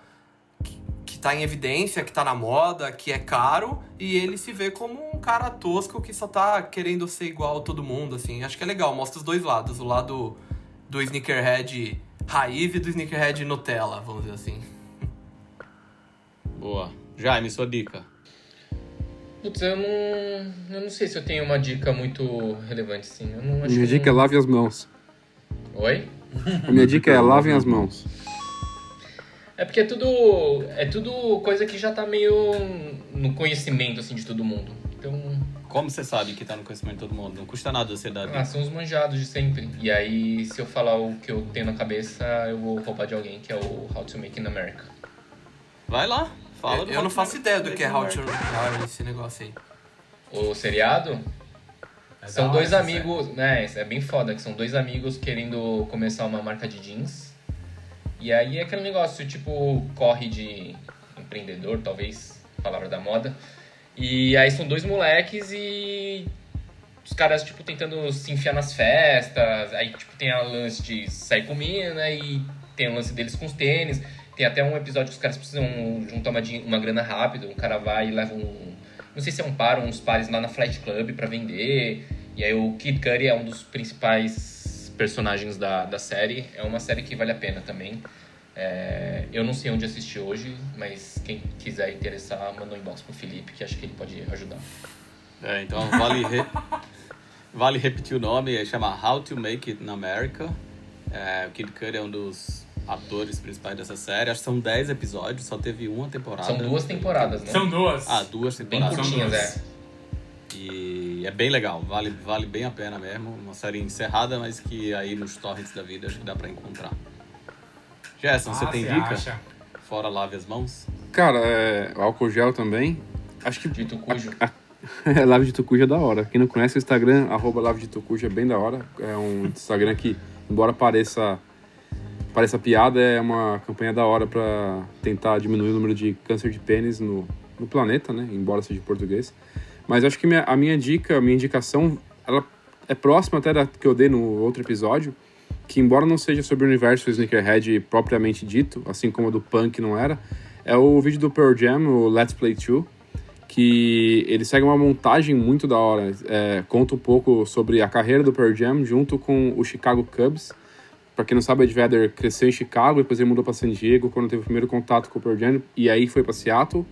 que, que tá em evidência, que tá na moda, que é caro, e ele se vê como um cara tosco que só tá querendo ser igual a todo mundo, assim. Acho que é legal, mostra os dois lados, o lado do sneakerhead raiz e do sneakerhead Nutella, vamos dizer assim. Boa. Jaime, sua dica. Putz, eu não, eu não sei se eu tenho uma dica muito relevante, sim. Eu não acho Minha que dica é lave as mãos. Oi? A minha dica é lavem as mãos. É porque é tudo, é tudo coisa que já tá meio no conhecimento, assim, de todo mundo. Então, Como você sabe que tá no conhecimento de todo mundo? Não custa nada você dar ah, são os manjados de sempre. E aí, se eu falar o que eu tenho na cabeça, eu vou roubar de alguém, que é o How to Make in America. Vai lá, fala eu eu não faço ideia do que é How to How esse negócio aí. O seriado são dois amigos, né? É bem foda, que são dois amigos querendo começar uma marca de jeans. E aí é aquele negócio, tipo, corre de empreendedor, talvez, palavra da moda. E aí são dois moleques e os caras, tipo, tentando se enfiar nas festas. Aí, tipo, tem a lance de sair com mina e tem o lance deles com os tênis. Tem até um episódio que os caras precisam juntar uma, uma grana rápido. O cara vai e leva um... Não sei se é um par ou uns pares lá na Flight Club pra vender. E aí o Kid Cudi é um dos principais personagens da, da série. É uma série que vale a pena também. É, eu não sei onde assistir hoje, mas quem quiser interessar, manda um inbox pro Felipe, que acho que ele pode ajudar. É, então vale, re- vale repetir o nome, é, chama How to Make It in America. É, o Kid Cudi é um dos atores principais dessa série. Acho que são 10 episódios, só teve uma temporada. São duas temporadas, né? São duas. Ah, duas Bem temporadas. curtinhas, duas. é. E é bem legal, vale, vale bem a pena mesmo. Uma série encerrada, mas que aí nos torrents da vida acho que dá pra encontrar. Gerson, você Ah, tem você dica? acha? Fora lave as mãos? Cara, é, álcool gel também. Acho que Dito cujo. Lave de Tucuja é da hora. Quem não conhece o Instagram, arroba Lave de Tucuja é bem da hora. É um Instagram que, embora pareça, pareça piada, é uma campanha da hora pra tentar diminuir o número de câncer de pênis no, no planeta, né? Embora seja em português. Mas acho que minha, a minha dica, a minha indicação, ela é próxima até da que eu dei no outro episódio, que embora não seja sobre o universo Sneakerhead propriamente dito, assim como o do Punk não era, é o vídeo do Pearl Jam, o Let's Play 2, que ele segue uma montagem muito da hora. É, conta um pouco sobre a carreira do Pearl Jam junto com o Chicago Cubs. Para quem não sabe, Ed Vedder cresceu em Chicago, depois ele mudou para San Diego quando teve o primeiro contato com o Pearl Jam, e aí foi para Seattle.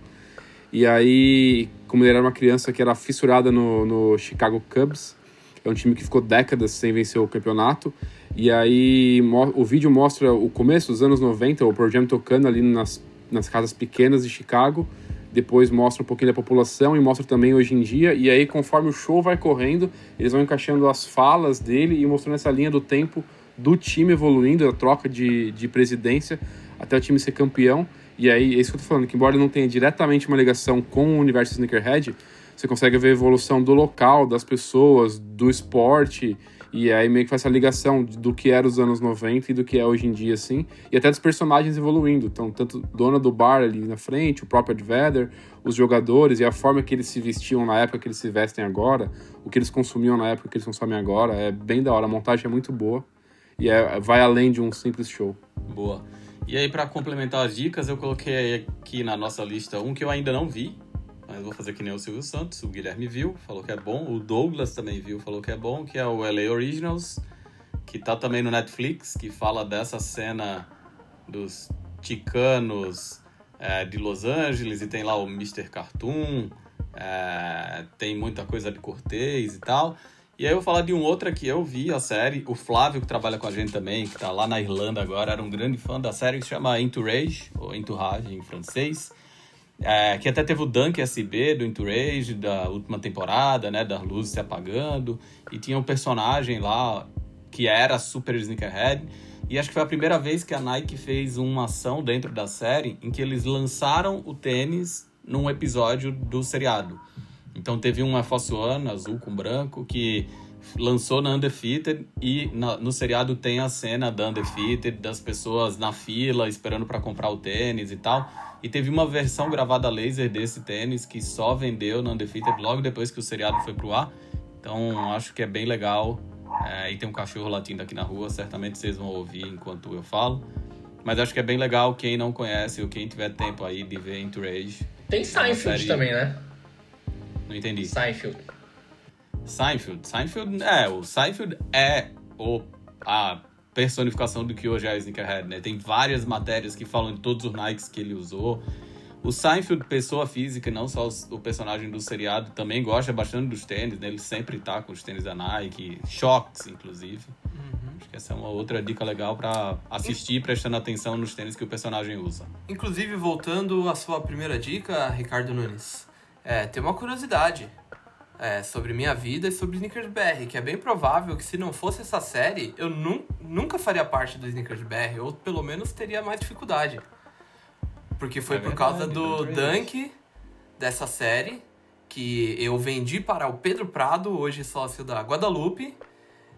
E aí, como ele era uma criança que era fissurada no, no Chicago Cubs, é um time que ficou décadas sem vencer o campeonato. E aí o vídeo mostra o começo dos anos 90, o Jam tocando ali nas, nas casas pequenas de Chicago. Depois mostra um pouquinho da população e mostra também hoje em dia. E aí, conforme o show vai correndo, eles vão encaixando as falas dele e mostrando essa linha do tempo do time evoluindo, a troca de, de presidência até o time ser campeão. E aí, é isso que eu tô falando, que embora não tenha diretamente uma ligação com o universo Sneakerhead, você consegue ver a evolução do local, das pessoas, do esporte, e aí meio que faz essa ligação do que era os anos 90 e do que é hoje em dia, assim, e até dos personagens evoluindo. Então, tanto dona do bar ali na frente, o próprio Ed Vedder, os jogadores e a forma que eles se vestiam na época que eles se vestem agora, o que eles consumiam na época que eles consomem agora, é bem da hora. A montagem é muito boa e é, vai além de um simples show. Boa. E aí, para complementar as dicas, eu coloquei aqui na nossa lista um que eu ainda não vi, mas vou fazer que nem o Silvio Santos. O Guilherme viu, falou que é bom. O Douglas também viu, falou que é bom, que é o LA Originals, que tá também no Netflix, que fala dessa cena dos ticanos é, de Los Angeles e tem lá o Mr. Cartoon, é, tem muita coisa de Cortez e tal. E aí eu vou falar de um outro que eu vi a série, o Flávio, que trabalha com a gente também, que tá lá na Irlanda agora, era um grande fã da série, que se chama Entourage, ou Entourage em francês, é, que até teve o Dunk SB do Entourage, da última temporada, né, das luzes se apagando, e tinha um personagem lá que era super sneakerhead, e acho que foi a primeira vez que a Nike fez uma ação dentro da série em que eles lançaram o tênis num episódio do seriado. Então teve um Force One azul com branco que lançou na Undefeated e na, no seriado tem a cena da Undefeated, das pessoas na fila esperando para comprar o tênis e tal. E teve uma versão gravada laser desse tênis que só vendeu na Undefeated logo depois que o seriado foi pro ar. Então acho que é bem legal. É, e tem um cachorro latindo aqui na rua, certamente vocês vão ouvir enquanto eu falo. Mas acho que é bem legal quem não conhece ou quem tiver tempo aí de ver Entourage. Tem é Seinfeld série... também, né? Não entendi. Seinfeld. Seinfeld. Seinfeld, é, o Seinfeld é o, a personificação do que hoje é a Sneakerhead, né? Tem várias matérias que falam de todos os Nikes que ele usou. O Seinfeld, pessoa física, não só o personagem do seriado, também gosta bastante dos tênis, né? Ele sempre tá com os tênis da Nike, Shocks, inclusive. Uhum. Acho que essa é uma outra dica legal para assistir prestando atenção nos tênis que o personagem usa. Inclusive, voltando à sua primeira dica, Ricardo Nunes. É, tem uma curiosidade é, sobre minha vida e sobre Snickers BR, que é bem provável que se não fosse essa série, eu nu nunca faria parte do Snickers BR, ou pelo menos teria mais dificuldade. Porque foi é por causa do Dunk dessa série que eu vendi para o Pedro Prado, hoje sócio da Guadalupe.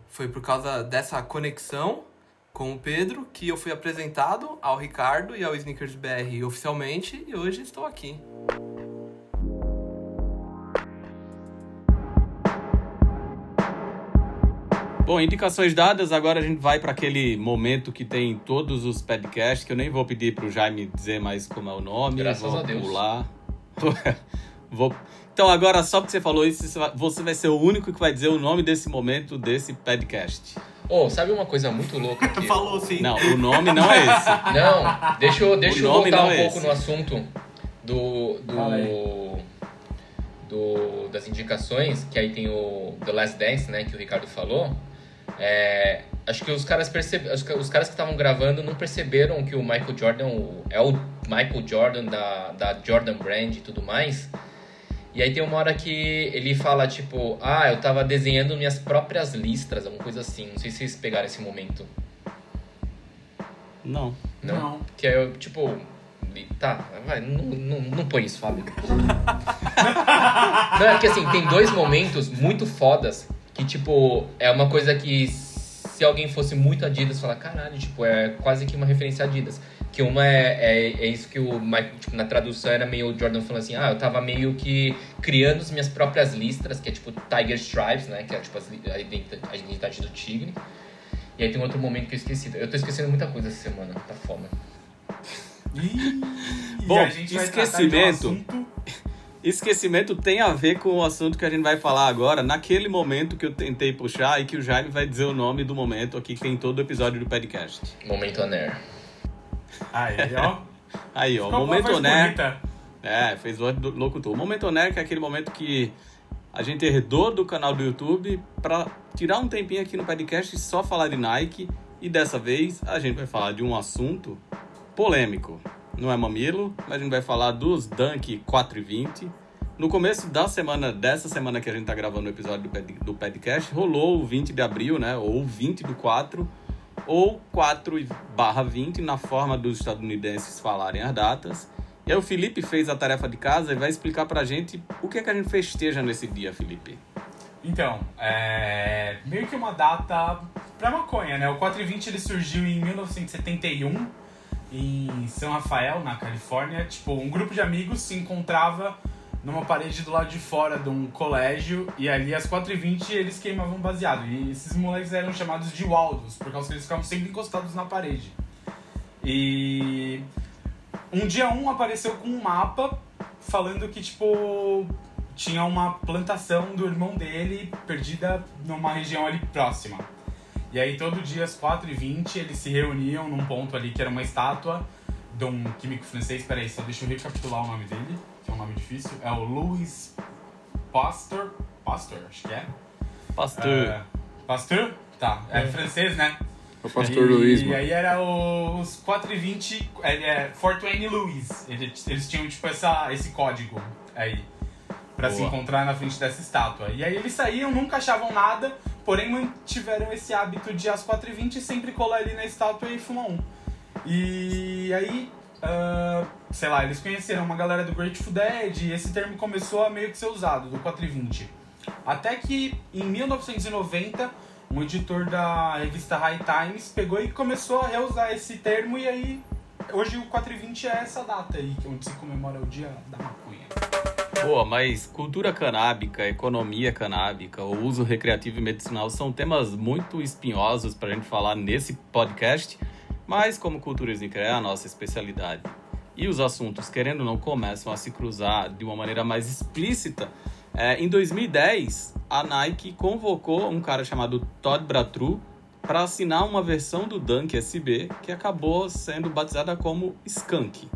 Foi por causa dessa conexão com o Pedro que eu fui apresentado ao Ricardo e ao Snickers BR oficialmente e hoje estou aqui. Bom, indicações dadas, agora a gente vai para aquele momento que tem todos os podcasts, que eu nem vou pedir para o Jaime dizer mais como é o nome. Graças vou a Deus. Pular. vou... Então, agora, só porque você falou isso, você vai ser o único que vai dizer o nome desse momento, desse podcast. Oh, sabe uma coisa muito louca aqui? Falou sim. Não, o nome não é esse. Não, deixa eu, deixa eu voltar um é pouco esse. no assunto do, do, do, das indicações, que aí tem o The Last Dance, né, que o Ricardo falou. É, acho que os caras percebe, os caras que estavam gravando não perceberam que o Michael Jordan é o Michael Jordan da, da Jordan Brand e tudo mais. E aí tem uma hora que ele fala, tipo, ah, eu tava desenhando minhas próprias listras, alguma coisa assim. Não sei se vocês pegaram esse momento. Não. Não? não. Que é, tipo, Tá, vai, não, não, não põe isso, Fábio. não, é que assim, tem dois momentos muito fodas que, tipo, é uma coisa que se alguém fosse muito Adidas, falar, caralho, tipo, é quase que uma referência a Adidas. Que uma é, é, é isso que o Mike, tipo, na tradução era meio o Jordan falando assim, ah, eu tava meio que criando as minhas próprias listras, que é tipo Tiger Stripes, né? Que é tipo a identidade, do tigre. E aí tem outro momento que eu esqueci. Eu tô esquecendo muita coisa essa semana, tá foda. Bom, a gente vai tratar de esquecimento. Esquecimento tem a ver com o assunto que a gente vai falar agora, naquele momento que eu tentei puxar e que o Jaime vai dizer o nome do momento aqui que tem todo o episódio do podcast. Momento Aner. Aí, ó. Aí, ó, Ficou momento né? bonita. É, fez do locutor. O Momento Oner, que é aquele momento que a gente herdou do canal do YouTube pra tirar um tempinho aqui no podcast e só falar de Nike. E dessa vez a gente vai falar de um assunto polêmico. Não é mamilo, mas a gente vai falar dos Dunk 420. No começo da semana, dessa semana que a gente tá gravando o episódio do, pod- do podcast, rolou o 20 de abril, né? Ou 20 do 4, ou 4 barra 20, na forma dos estadunidenses falarem as datas. E aí o Felipe fez a tarefa de casa e vai explicar pra gente o que é que a gente festeja nesse dia, Felipe. Então, é meio que uma data pra maconha, né? O 420 ele surgiu em 1971 em São Rafael, na Califórnia. Tipo, um grupo de amigos se encontrava numa parede do lado de fora de um colégio e ali às 4h20 eles queimavam baseado. E esses moleques eram chamados de Waldos, por causa que eles ficavam sempre encostados na parede. E um dia um apareceu com um mapa falando que, tipo, tinha uma plantação do irmão dele perdida numa região ali próxima. E aí todo dia às 4h20 eles se reuniam num ponto ali que era uma estátua de um químico francês. Peraí, só deixa eu recapitular o nome dele, que é um nome difícil. É o Louis Pasteur. Pasteur, acho que é. Pastor. É, Pasteur? Tá, é francês, né? O pastor e, Luiz, E aí era os 420, ele é 420 Louis. Eles, eles tinham, tipo, essa, esse código aí. Pra se Boa. encontrar na frente dessa estátua. E aí eles saíam, nunca achavam nada, porém mantiveram esse hábito de às 4h20 sempre colar ali na estátua e fumar um. E aí, ah, sei lá, eles conheceram uma galera do Grateful Dead e esse termo começou a meio que ser usado, do 420. Até que em 1990, um editor da revista High Times pegou e começou a reusar esse termo e aí hoje o 420 é essa data aí, que é onde se comemora o dia da maconha. Boa, mas cultura canábica, economia canábica, o uso recreativo e medicinal são temas muito espinhosos pra gente falar nesse podcast, mas como Cultura Sneaker é a nossa especialidade e os assuntos, querendo ou não, começam a se cruzar de uma maneira mais explícita, é, em 2010, a Nike convocou um cara chamado Todd Bratru para assinar uma versão do Dunk SB que acabou sendo batizada como Skunk.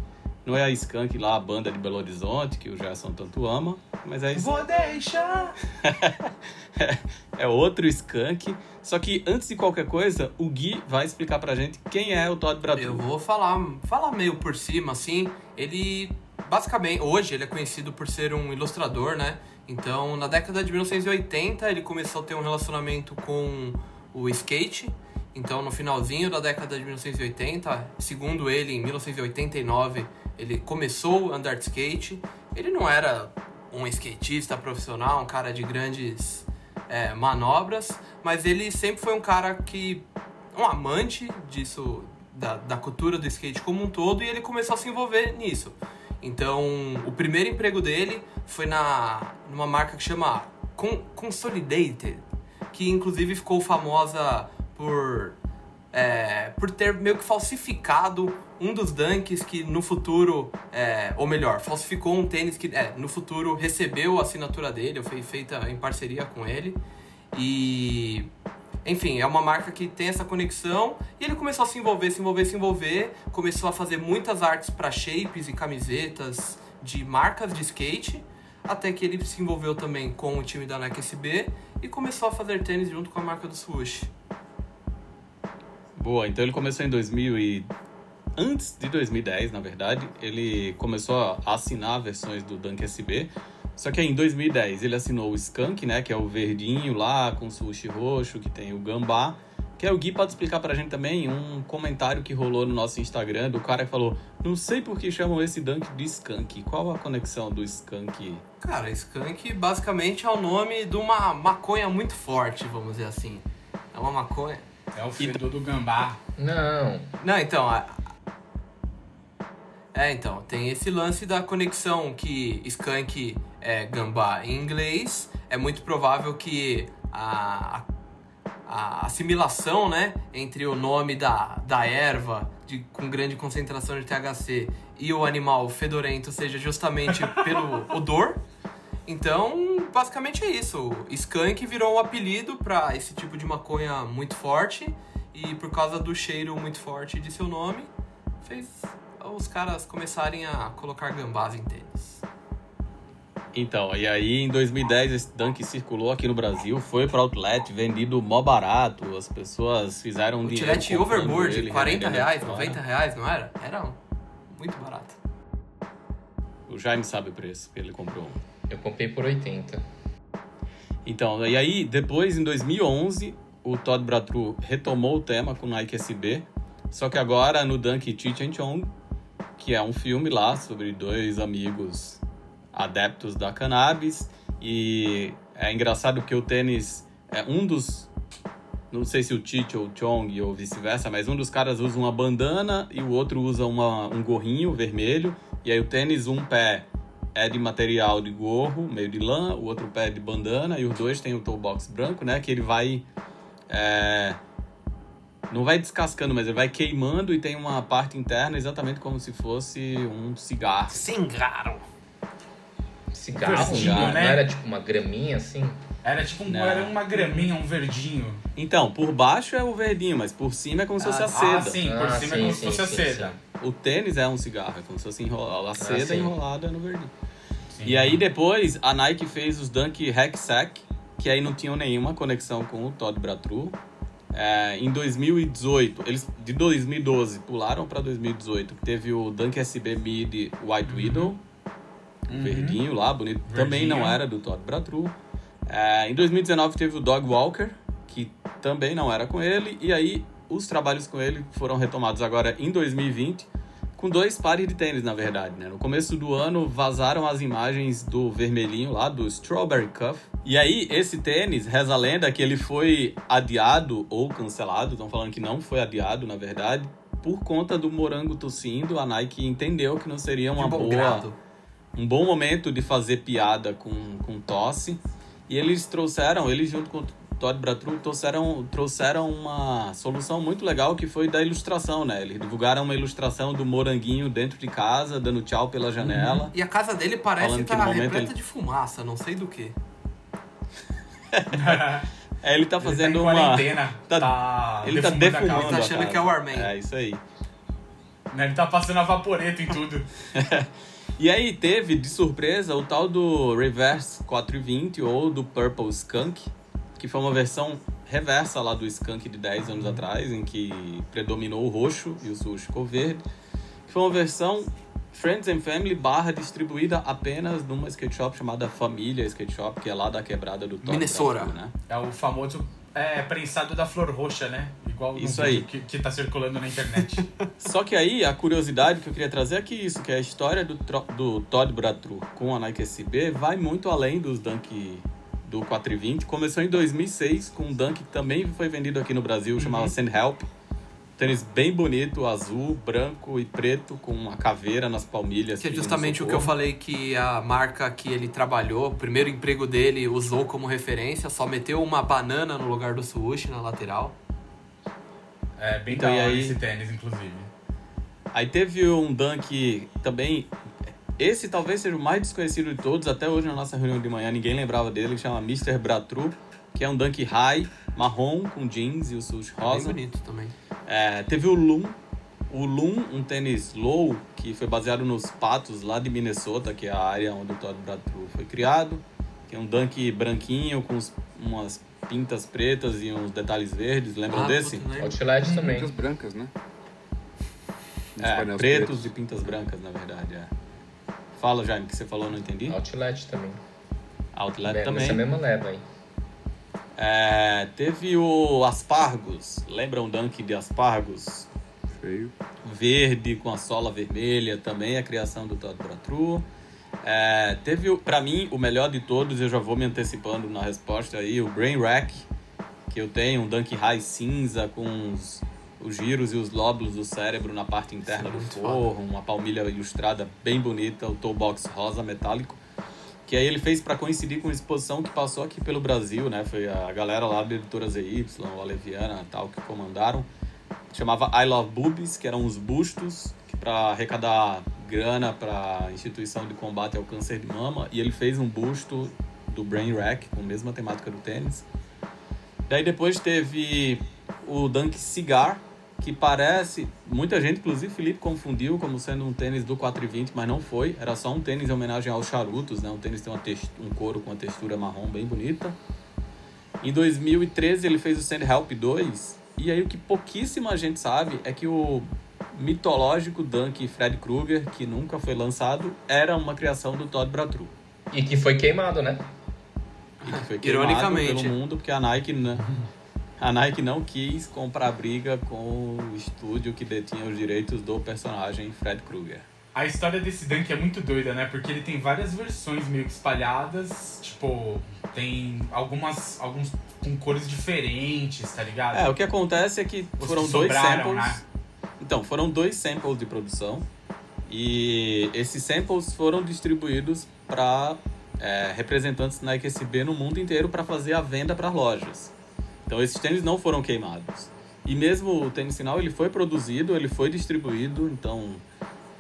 Não é a Skunk lá, a banda de Belo Horizonte, que o Gerson tanto ama, mas é, isso, Vou deixar! é outro Skunk. Só que antes de qualquer coisa, o Gui vai explicar pra gente quem é o Todd Bratru. Eu vou falar, falar meio por cima, assim. Ele, basicamente, hoje ele é conhecido por ser um ilustrador, né? Então, na década de 1980, ele começou a ter um relacionamento com o skate. Então, no finalzinho da década de 1980, segundo ele, em 1989, ele começou a andar de skate. Ele não era um skatista profissional, um cara de grandes é, manobras, mas ele sempre foi um cara que um amante disso, da, da cultura do skate como um todo, e ele começou a se envolver nisso. Então, o primeiro emprego dele foi na numa marca que chama Con- Consolidated, que inclusive ficou famosa por é, por ter meio que falsificado um dos dunks que no futuro, é, ou melhor, falsificou um tênis que é, no futuro recebeu a assinatura dele, ou foi feita em parceria com ele. E enfim, é uma marca que tem essa conexão e ele começou a se envolver, se envolver, se envolver, começou a fazer muitas artes para shapes e camisetas de marcas de skate, até que ele se envolveu também com o time da Nike SB e começou a fazer tênis junto com a marca do Swoosh. Boa, então ele começou em 2000 e... Antes de 2010, na verdade, ele começou a assinar versões do Dunk SB. Só que aí, em 2010 ele assinou o Skunk, né? Que é o verdinho lá, com sushi roxo, que tem o gambá. Que é o Gui pode explicar pra gente também um comentário que rolou no nosso Instagram do cara que falou Não sei por que chamam esse Dunk de Skunk. Qual a conexão do Skunk? Cara, skunk basicamente é o nome de uma maconha muito forte, vamos dizer assim. É uma maconha. É o fedor do gambá. Não. Não, então. a- É, então, tem esse lance da conexão que skunk é gambá em inglês. É muito provável que a, a assimilação, né, entre o nome da, da erva de, com grande concentração de THC e o animal fedorento seja justamente pelo odor. Então, basicamente é isso. Skunk virou um apelido para esse tipo de maconha muito forte e por causa do cheiro muito forte de seu nome, fez os caras começarem a colocar gambás em tênis. Então, e aí em 2010 esse Dunk circulou aqui no Brasil, foi para outlet, vendido mó barato, as pessoas fizeram um O dinheiro comprando Overboard, ele, 40 revendendo reais, fora. 90 reais, não era? Era muito barato. O Jaime sabe o preço que ele comprou. Eu comprei por 80. Então, e aí depois em 2011 o Todd Bratru retomou o tema com Nike SB, só que agora no Dunk Cheech and Chong, que é um filme lá sobre dois amigos adeptos da cannabis. E é engraçado que o tênis é um dos não sei se o Cheech ou o Chong ou vice-versa, mas um dos caras usa uma bandana e o outro usa uma, um gorrinho vermelho. E aí o tênis um pé é de material de gorro, meio de lã, o outro pé é de bandana, e os dois têm o toe box branco, né? Que ele vai. é, não vai descascando, mas ele vai queimando e tem uma parte interna exatamente como se fosse um cigarro. Singaram. Cigarro, Verdinho, não, né? não era tipo uma graminha assim? Era tipo um, era uma graminha, um verdinho. Então, por baixo é o verdinho, mas por cima é como se fosse a Ah, seda. sim, por Ah, cima é sim, como sim, se fosse a sim, seda. O tênis é um cigarro, é como se fosse enrola- a seda sim. enrolada no verdinho. Sim. E aí depois a Nike fez os Dunk Hack Sack, que aí não tinham nenhuma conexão com o Todd Bratru. É, em 2018, eles de 2012 pularam para 2018, que teve o Dunk SB Mid White Widow, Uhum. verdinho lá, bonito. Também Verdinho. não era do Todd Bratru. É, em 2019 teve o Dog Walker, que também não era com ele. E aí os trabalhos com ele foram retomados agora em 2020, com dois pares de tênis, na verdade. Né? No começo do ano vazaram as imagens do vermelhinho lá, do Strawberry Cuff. E aí esse tênis, reza a lenda que ele foi adiado ou cancelado. Estão falando que não foi adiado, na verdade. Por conta do morango tossindo, a Nike entendeu que não seria uma boa um bom momento de fazer piada com, com tosse. E eles trouxeram, eles junto com o Todd Bratru, trouxeram, trouxeram uma solução muito legal que foi da ilustração, né? Eles divulgaram uma ilustração do moranguinho dentro de casa, dando tchau pela janela. E a casa dele parece estar momento repleta ele- de fumaça, não sei do que. É, ele tá Ele fazendo tá em uma. quarentena. tá- tá Ele tá defumando a defumando. casa. Ele tá a achando casa. que é o Armin. É, isso aí. Né, Ele tá passando a vaporeto em tudo. E aí teve, de surpresa, o tal do Reverse 420 ou do Purple Skunk, que foi uma versão reversa lá do Skunk de 10 anos atrás, em que predominou o roxo e o sujo ficou verde. Que foi uma versão Friends and Family barra distribuída apenas numa skate shop chamada Família Skate Shop, que é lá da quebrada do Todd Minnesota. Né? É o famoso é, prensado da flor roxa, né? Igual Isso aí. Que, que tá circulando na internet. Só que aí a curiosidade que eu queria trazer é que isso, que a história do, do Todd Bratru com a Nike SB vai muito além dos Dunk do 420. Começou em 2006 com um Dunk que também foi vendido aqui no Brasil, chamava Send Help. Tênis bem bonito, azul, branco e preto, com uma caveira nas palmilhas. Que é pedindo justamente o que eu falei que a marca que ele trabalhou, o primeiro emprego dele, usou como referência, só meteu uma banana no lugar do swoosh na lateral. É bem Então, da e hora aí- esse tênis, inclusive. Aí teve um Dunk também. Esse talvez seja o mais desconhecido de todos. Até hoje na nossa reunião de manhã ninguém lembrava dele. Que chama Mr. Bratru, que é um Dunk High, marrom, com jeans e o Bem rosa. bonito também. É, teve o Loom. O Loom, um tênis low, que foi baseado nos patos lá de Minnesota, que é a área onde o Todd Bratru foi criado. Que é um dunk branquinho com uns- umas pintas pretas e uns detalhes verdes. Lembram Ah, desse? né? Outlet também. Pintas brancas, né? É, painéis pretos e pintas brancas, na verdade. É. Fala, Jaime, que você falou, não entendi. Outlet também. Outlet também. Nessa mesma leva aí. É, teve o Aspargos. Lembram o dunk de Aspargos? Feio. verde com a sola vermelha, também a criação do Todd Bratru. É, teve, o- pra mim, o melhor de todos, eu já vou me antecipando na resposta aí, o Brain Rack, que eu tenho, um Dunk High cinza com os, os giros e os lóbulos do cérebro na parte interna do forro, uma palmilha ilustrada bem bonita, o toe box rosa metálico. Que aí ele fez para coincidir com uma exposição que passou aqui pelo Brasil, né? Foi a galera lá da editora ZY, o Aleviana e tal, que comandaram. Chamava I Love Boobies, que eram uns bustos para arrecadar grana para a instituição de combate ao câncer de mama. E ele fez um busto do Brain Rack, com a mesma temática do tênis. Daí depois teve o Dunk Cigar, que parece, muita gente, inclusive Felipe, confundiu como sendo um tênis do 420, mas não foi. Era só um tênis em homenagem aos charutos, né? Um tênis tem uma text- um couro com uma textura marrom bem bonita. Em 2013 ele fez o Sand Help 2, e aí o que pouquíssima gente sabe é que o mitológico Dunk Fred Krueger, que nunca foi lançado, era uma criação do Todd Bratru. E que foi queimado, né? E que foi queimado Ironicamente. pelo mundo porque a Nike não, a Nike não quis comprar briga com o estúdio que detinha os direitos do personagem Fred Krueger. A história desse Dunk é muito doida, né? Porque ele tem várias versões meio que espalhadas. Tipo, tem algumas. alguns com cores diferentes, tá ligado? É, o que acontece é que Os foram que dois sobraram, samples. né? Então, foram dois samples de produção e esses samples foram distribuídos para representantes da Nike SB no mundo inteiro para fazer a venda para lojas. Então, esses tênis não foram queimados. E mesmo o tênis final, ele foi produzido, ele foi distribuído, então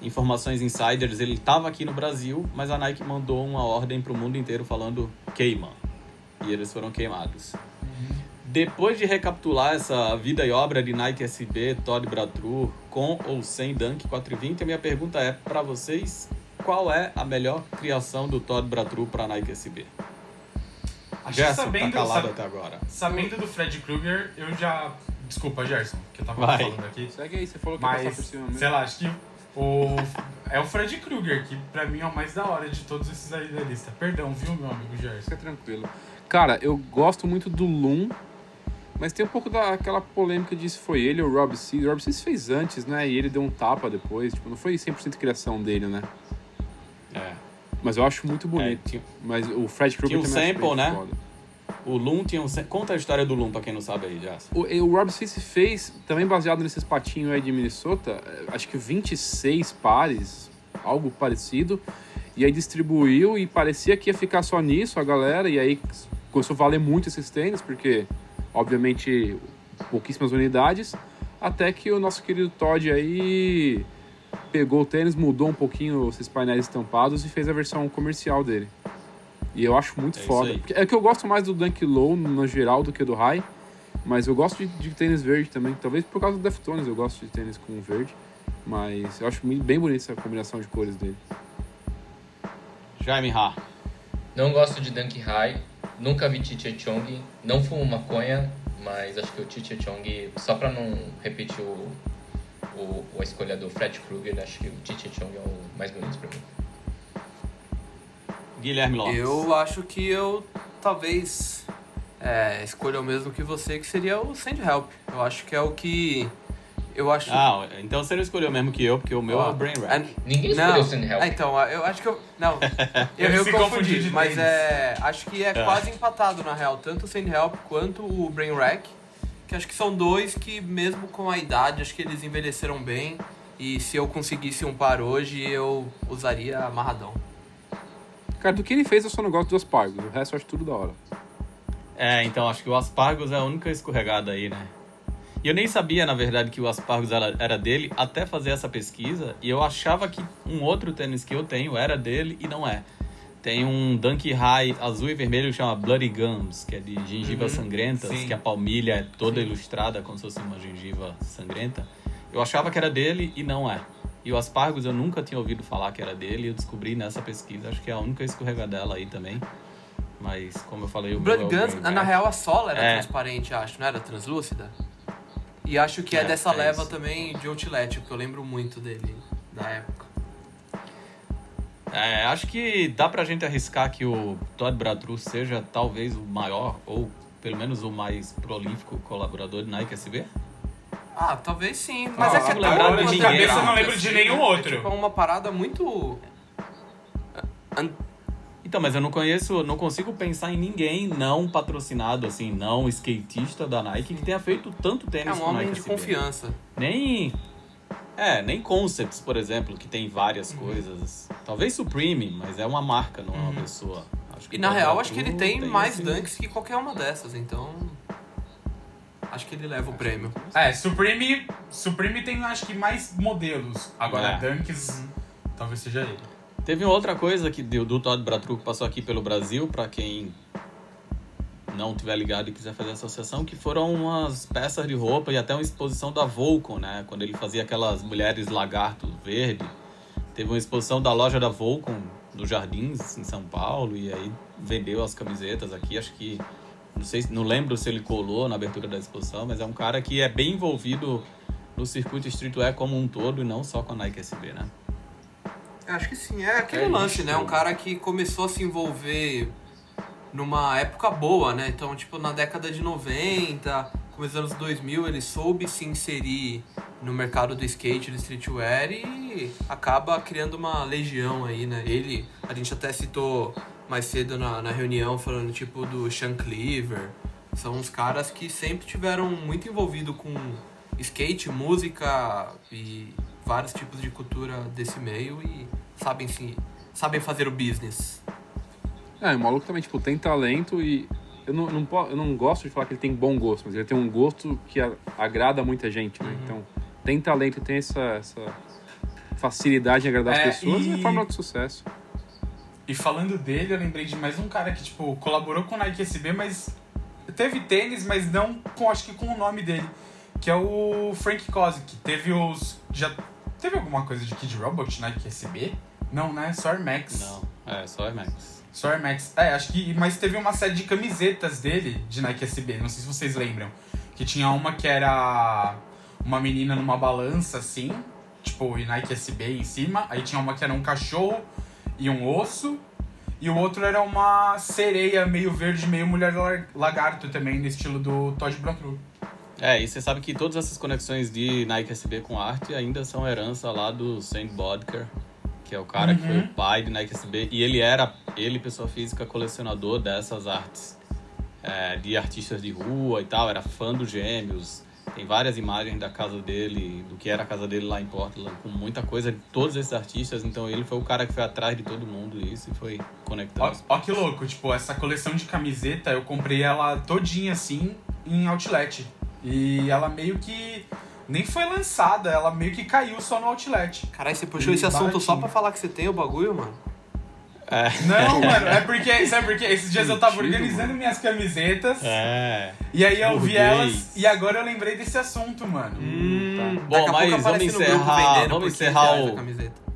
informações insiders, ele estava aqui no Brasil, mas a Nike mandou uma ordem para o mundo inteiro falando queima. E eles foram queimados. Depois de recapitular essa vida e obra de Nike SB, Todd Bratru, com ou sem Dunk 420, a minha pergunta é para vocês, qual é a melhor criação do Todd Bratru para Nike SB? Acho Gerson, sabendo, tá calado sab- até agora. sabendo do Fred Krueger, eu já. Desculpa, Gerson, que eu tava Vai. falando aqui. Segue aí, você falou que ia passar Mas, por cima mesmo. sei lá, acho que o. É o Fred Krueger, que pra mim é o mais da hora de todos esses aí da lista. Perdão, viu, meu amigo Gerson? Fica tranquilo. Cara, eu gosto muito do Loom, mas tem um pouco daquela polêmica de se foi ele ou o Rob Seas. O Rob Seas fez antes, né? E ele deu um tapa depois. Tipo, não foi 100% criação dele, né? É. Mas eu acho muito É, bonito. tinha- Mas o Fred Krueger Tinha um sample, né? foda. o Loom tinha um... Conta a história do Loom, pra quem não sabe aí, Gerson. O, o Rob Seas fez, também baseado nesses patinhos aí de Minnesota, eh, acho que 26 pares, algo parecido. E aí distribuiu e parecia que ia ficar só nisso a galera. E aí começou a valer muito esses tênis, porque, obviamente, pouquíssimas unidades. Até que o nosso querido Todd aí pegou o tênis, mudou um pouquinho esses painéis estampados e fez a versão comercial dele. E eu acho muito É foda. É que eu gosto mais do Dunk Low no geral do que do High. Mas eu gosto de, de tênis verde também. Talvez por causa do Deftones eu gosto de tênis com verde. Mas eu acho bem bem bonita essa combinação de cores dele. Jaime Ha. Não gosto de Dunk High, nunca vi Chiche Chong, não fumo maconha, mas acho que o Chiche Chong, só pra não repetir o, o, a escolha do Fred Krueger, acho que o Chiche Chong é o mais bonito pra mim. Guilherme Lopes. Eu acho que eu talvez é, escolha o mesmo que você, que seria o Send Help. Eu acho que é o que. Eu acho. Ah, então você não escolheu mesmo que eu, porque o meu é Ó, o Brain é- Rack. Ninguém não. escolheu Send Help. Ah, então, eu acho que eu. Não, eu, eu confundi, mas é. Acho que é quase empatado na real, tanto o Send Help quanto o Brain Rack. Que acho que são dois que, mesmo com a idade, acho que eles envelheceram bem. E se eu conseguisse um par hoje, eu usaria amarradão. Cara, do que ele fez eu só não gosto dos Aspargos. O resto eu acho tudo da hora. É, então acho que o Aspargos é a única escorregada aí, né? E eu nem sabia, na verdade, que o Aspargos era dele até fazer essa pesquisa. E eu achava que um outro tênis que eu tenho era dele e não é. Tem um Dunk High azul e vermelho que chama Bloody Gums, que é de gengivas Uhum, sangrentas, sim. que a palmilha é toda ilustrada como se fosse uma gengiva sangrenta. Eu achava que era dele e não é. E o Aspargos eu nunca tinha ouvido falar que era dele e eu descobri nessa pesquisa. Acho que é a única escorregadela aí também. Mas, como eu falei, o O meu Blood é Guns, Brain na real, a sola era É. transparente, acho, não era translúcida? E acho que é, É, dessa é leva isso. também de Outlet, porque eu lembro muito dele da época. É, acho que dá pra gente arriscar que o Todd Bratru seja talvez o maior, ou pelo menos o mais prolífico colaborador de Nike SB. Ah, talvez sim, mas Ah, é que é tão lembrar de cabeça eu não. lembro de assim, nenhum né? outro. É tipo uma parada muito... Então, mas eu não conheço, não consigo pensar em ninguém não patrocinado, assim, não skatista da Nike que tenha feito tanto É tênis um com homem Nike de SB. confiança. Nem. É, nem Concepts, por exemplo, que tem várias Uhum. coisas. Talvez Supreme, mas é uma marca, não é uma pessoa. Acho que E na real, acho que ele tem, mais esse- dunks que qualquer uma dessas, então. Acho que ele leva o prêmio. É, Supreme, Supreme tem acho que mais modelos. Agora, É. Dunks, talvez seja ele. Teve uma outra coisa que deu do Todd Bratru que passou aqui pelo Brasil, pra quem não tiver ligado e quiser fazer associação, que foram umas peças de roupa e até uma exposição da Volcom, né? Quando ele fazia aquelas mulheres lagarto verde. Teve uma exposição da loja da Volcom nos Jardins, em São Paulo, e aí vendeu as camisetas aqui. Acho que. Não sei, não lembro se ele colou na abertura da exposição, mas é um cara que é bem envolvido no circuito streetwear como um todo e não só com a Nike SB, né? Acho que sim, é aquele É lance, isso. né? Um cara que começou a se envolver numa época boa, né? Então, tipo, na década de 90, começo dos anos 2000, ele soube se inserir no mercado do skate, do streetwear e acaba criando uma legião aí, né? Ele, a gente até citou mais cedo na, na reunião, falando tipo do Sean Cleaver. São uns caras que sempre tiveram muito envolvido com skate, música e vários tipos de cultura desse meio e sabem sim, sabem fazer o business. É, o maluco também, tipo, tem talento e. Eu não, não, eu não gosto de falar que ele tem bom gosto, mas ele tem um gosto que a- agrada muita gente, né? Então, tem talento e tem essa, essa facilidade em agradar É, as pessoas e... é fórmula de sucesso. E falando dele, eu lembrei de mais um cara que, tipo, colaborou com o Nike SB, mas teve tênis, mas não com, acho que com o nome dele. Que é o Frank Kozik. Teve os. Já teve alguma coisa de Kid Robot Nike SB? Não, né? Só Air Max. Não, é só Air Max. Só Air Max. É, acho que. Mas teve uma série de camisetas dele de Nike SB. Não sei se vocês lembram. Que tinha uma que era uma menina numa balança assim, tipo, e Nike SB em cima. Aí tinha uma que era um cachorro e um osso. E o outro era uma sereia meio verde, meio mulher lagarto também, no estilo do Todd Bratru. É, e você sabe que todas essas conexões de Nike SB com arte ainda são herança lá do Saint Bodker, que é o cara que foi Uhum. o pai de Nike SB. E ele era, ele, pessoa física, colecionador dessas artes. é, de artistas de rua e tal, era fã dos gêmeos. Tem várias imagens da casa dele, do que era a casa dele lá em Portland, com muita coisa de todos esses artistas. Então ele foi o cara que foi atrás de todo mundo isso e foi conectando. Ó, ó que louco, tipo, essa coleção de camiseta, eu comprei ela todinha assim em outlet. E ela meio que nem foi lançada, ela meio que caiu só no outlet. Caralho, você puxou E esse assunto só baratinho. pra falar que você tem o bagulho, mano? Não, mano, é porque, sabe por quê? Esses dias eu tava organizando mano. minhas camisetas É. e aí eu vi elas e agora eu lembrei desse assunto, mano. Hum, Tá. Bom, daqui a mas vamos encerrar- vendendo vamos por 15 encerrar reais o-.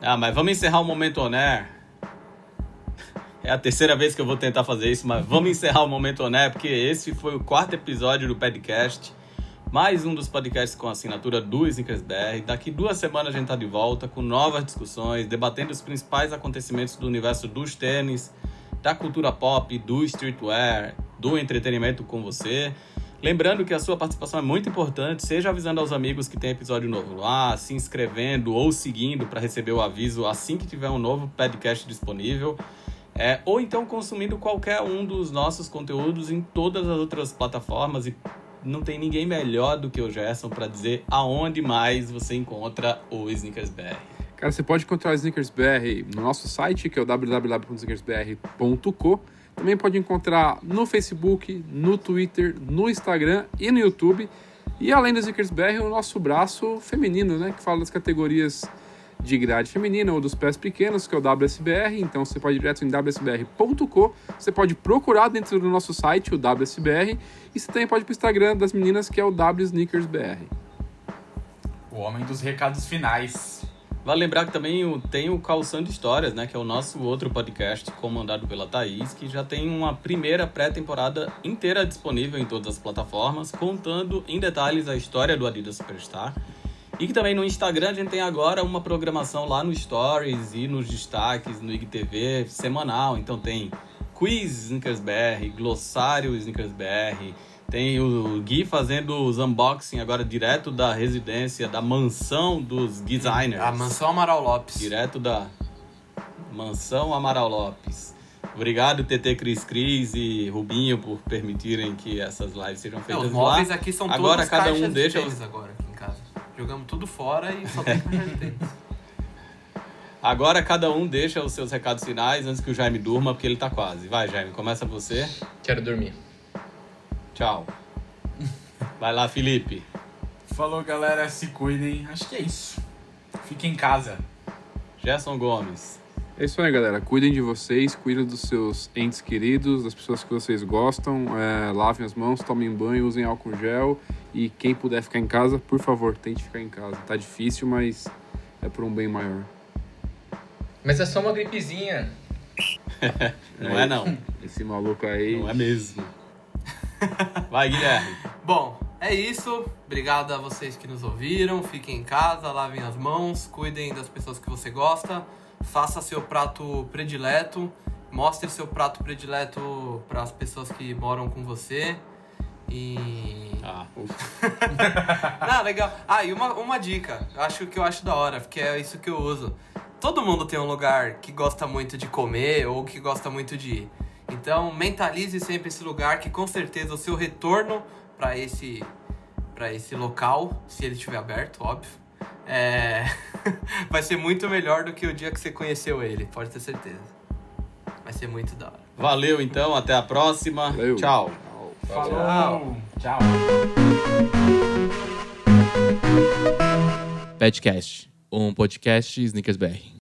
Ah, mas vamos encerrar o Momento Oner. É a terceira vez que eu vou tentar fazer isso, mas vamos encerrar o Momento Oner, porque esse foi o quarto episódio do podcast. Mais um dos podcasts com assinatura do Snickers BR. Daqui duas semanas a gente tá de volta com novas discussões, debatendo os principais acontecimentos do universo dos tênis, da cultura pop, do streetwear, do entretenimento com você. Lembrando que a sua participação é muito importante, seja avisando aos amigos que tem episódio novo lá, se inscrevendo ou seguindo para receber o aviso assim que tiver um novo podcast disponível. É, ou então consumindo qualquer um dos nossos conteúdos em todas as outras plataformas e não tem ninguém melhor do que o Gerson para dizer aonde mais você encontra o Snickers BR. Cara, você pode encontrar o Snickers BR no nosso site, que é o www.snickersbr.co. Também pode encontrar no Facebook, no Twitter, no Instagram e no YouTube. E além do Snickers BR, o nosso braço feminino, né? Que fala das categorias de grade feminina ou dos pés pequenos, que é o WSBR. Então você pode ir direto em wsbr.co. Você pode procurar dentro do nosso site, o WSBR. E você também pode ir pro Instagram das meninas, que é o WSnickersBR. O homem dos recados finais. Vale lembrar que também o- tem o Calçando Histórias, né? Que é o nosso outro podcast comandado pela Thaís, que já tem uma primeira pré-temporada inteira disponível em todas as plataformas, contando em detalhes a história do Adidas Superstar. E que também no Instagram a gente tem agora uma programação lá no Stories e nos destaques no IGTV semanal. Então tem quiz Snickers BR, glossário Snickers BR, tem o Gui fazendo os unboxing agora direto da residência, da mansão dos designers. A Mansão Amaral Lopes. Direto da Mansão Amaral Lopes. Obrigado, TT Cris Cris e Rubinho, por permitirem que essas lives sejam feitas os lá. móveis aqui são Agora todos cada um de deixa os- agora. Jogamos tudo fora e só tem. Agora cada um deixa os seus recados finais antes que o Jaime durma, porque ele tá quase. Vai, Jaime, começa você. Quero dormir. Tchau. Vai lá, Felipe. Falou, galera. Se cuidem. Acho que é isso. Fiquem em casa. Gerson Gomes. É isso aí, galera. Cuidem de vocês, cuidem dos seus entes queridos, das pessoas que vocês gostam. é, lavem as mãos, tomem banho, usem álcool gel. E quem puder ficar em casa, por favor, tente ficar em casa. Tá difícil, mas é por um bem maior. Mas é só uma gripezinha. Não é não. Esse maluco aí. Não é mesmo. Vai, Guilherme. Bom, é isso. Obrigado a vocês que nos ouviram. Fiquem em casa, lavem as mãos, cuidem das pessoas que você gosta. Faça seu prato predileto. Mostre seu prato predileto para as pessoas que moram com você. E. Ah, ufa. Ah, legal. Ah, e uma, uma dica. Acho que eu acho da hora, porque é isso que eu uso. Todo mundo tem um lugar que gosta muito de comer ou que gosta muito de ir. Então, mentalize sempre esse lugar que com certeza o seu retorno para esse para esse local, se ele estiver aberto, óbvio, é... vai ser muito melhor do que o dia que você conheceu ele, pode ter certeza. Vai ser muito da hora. Valeu então, até a próxima. Valeu. Tchau. Falou. Tchau. Petcast, um podcast Snickers BR.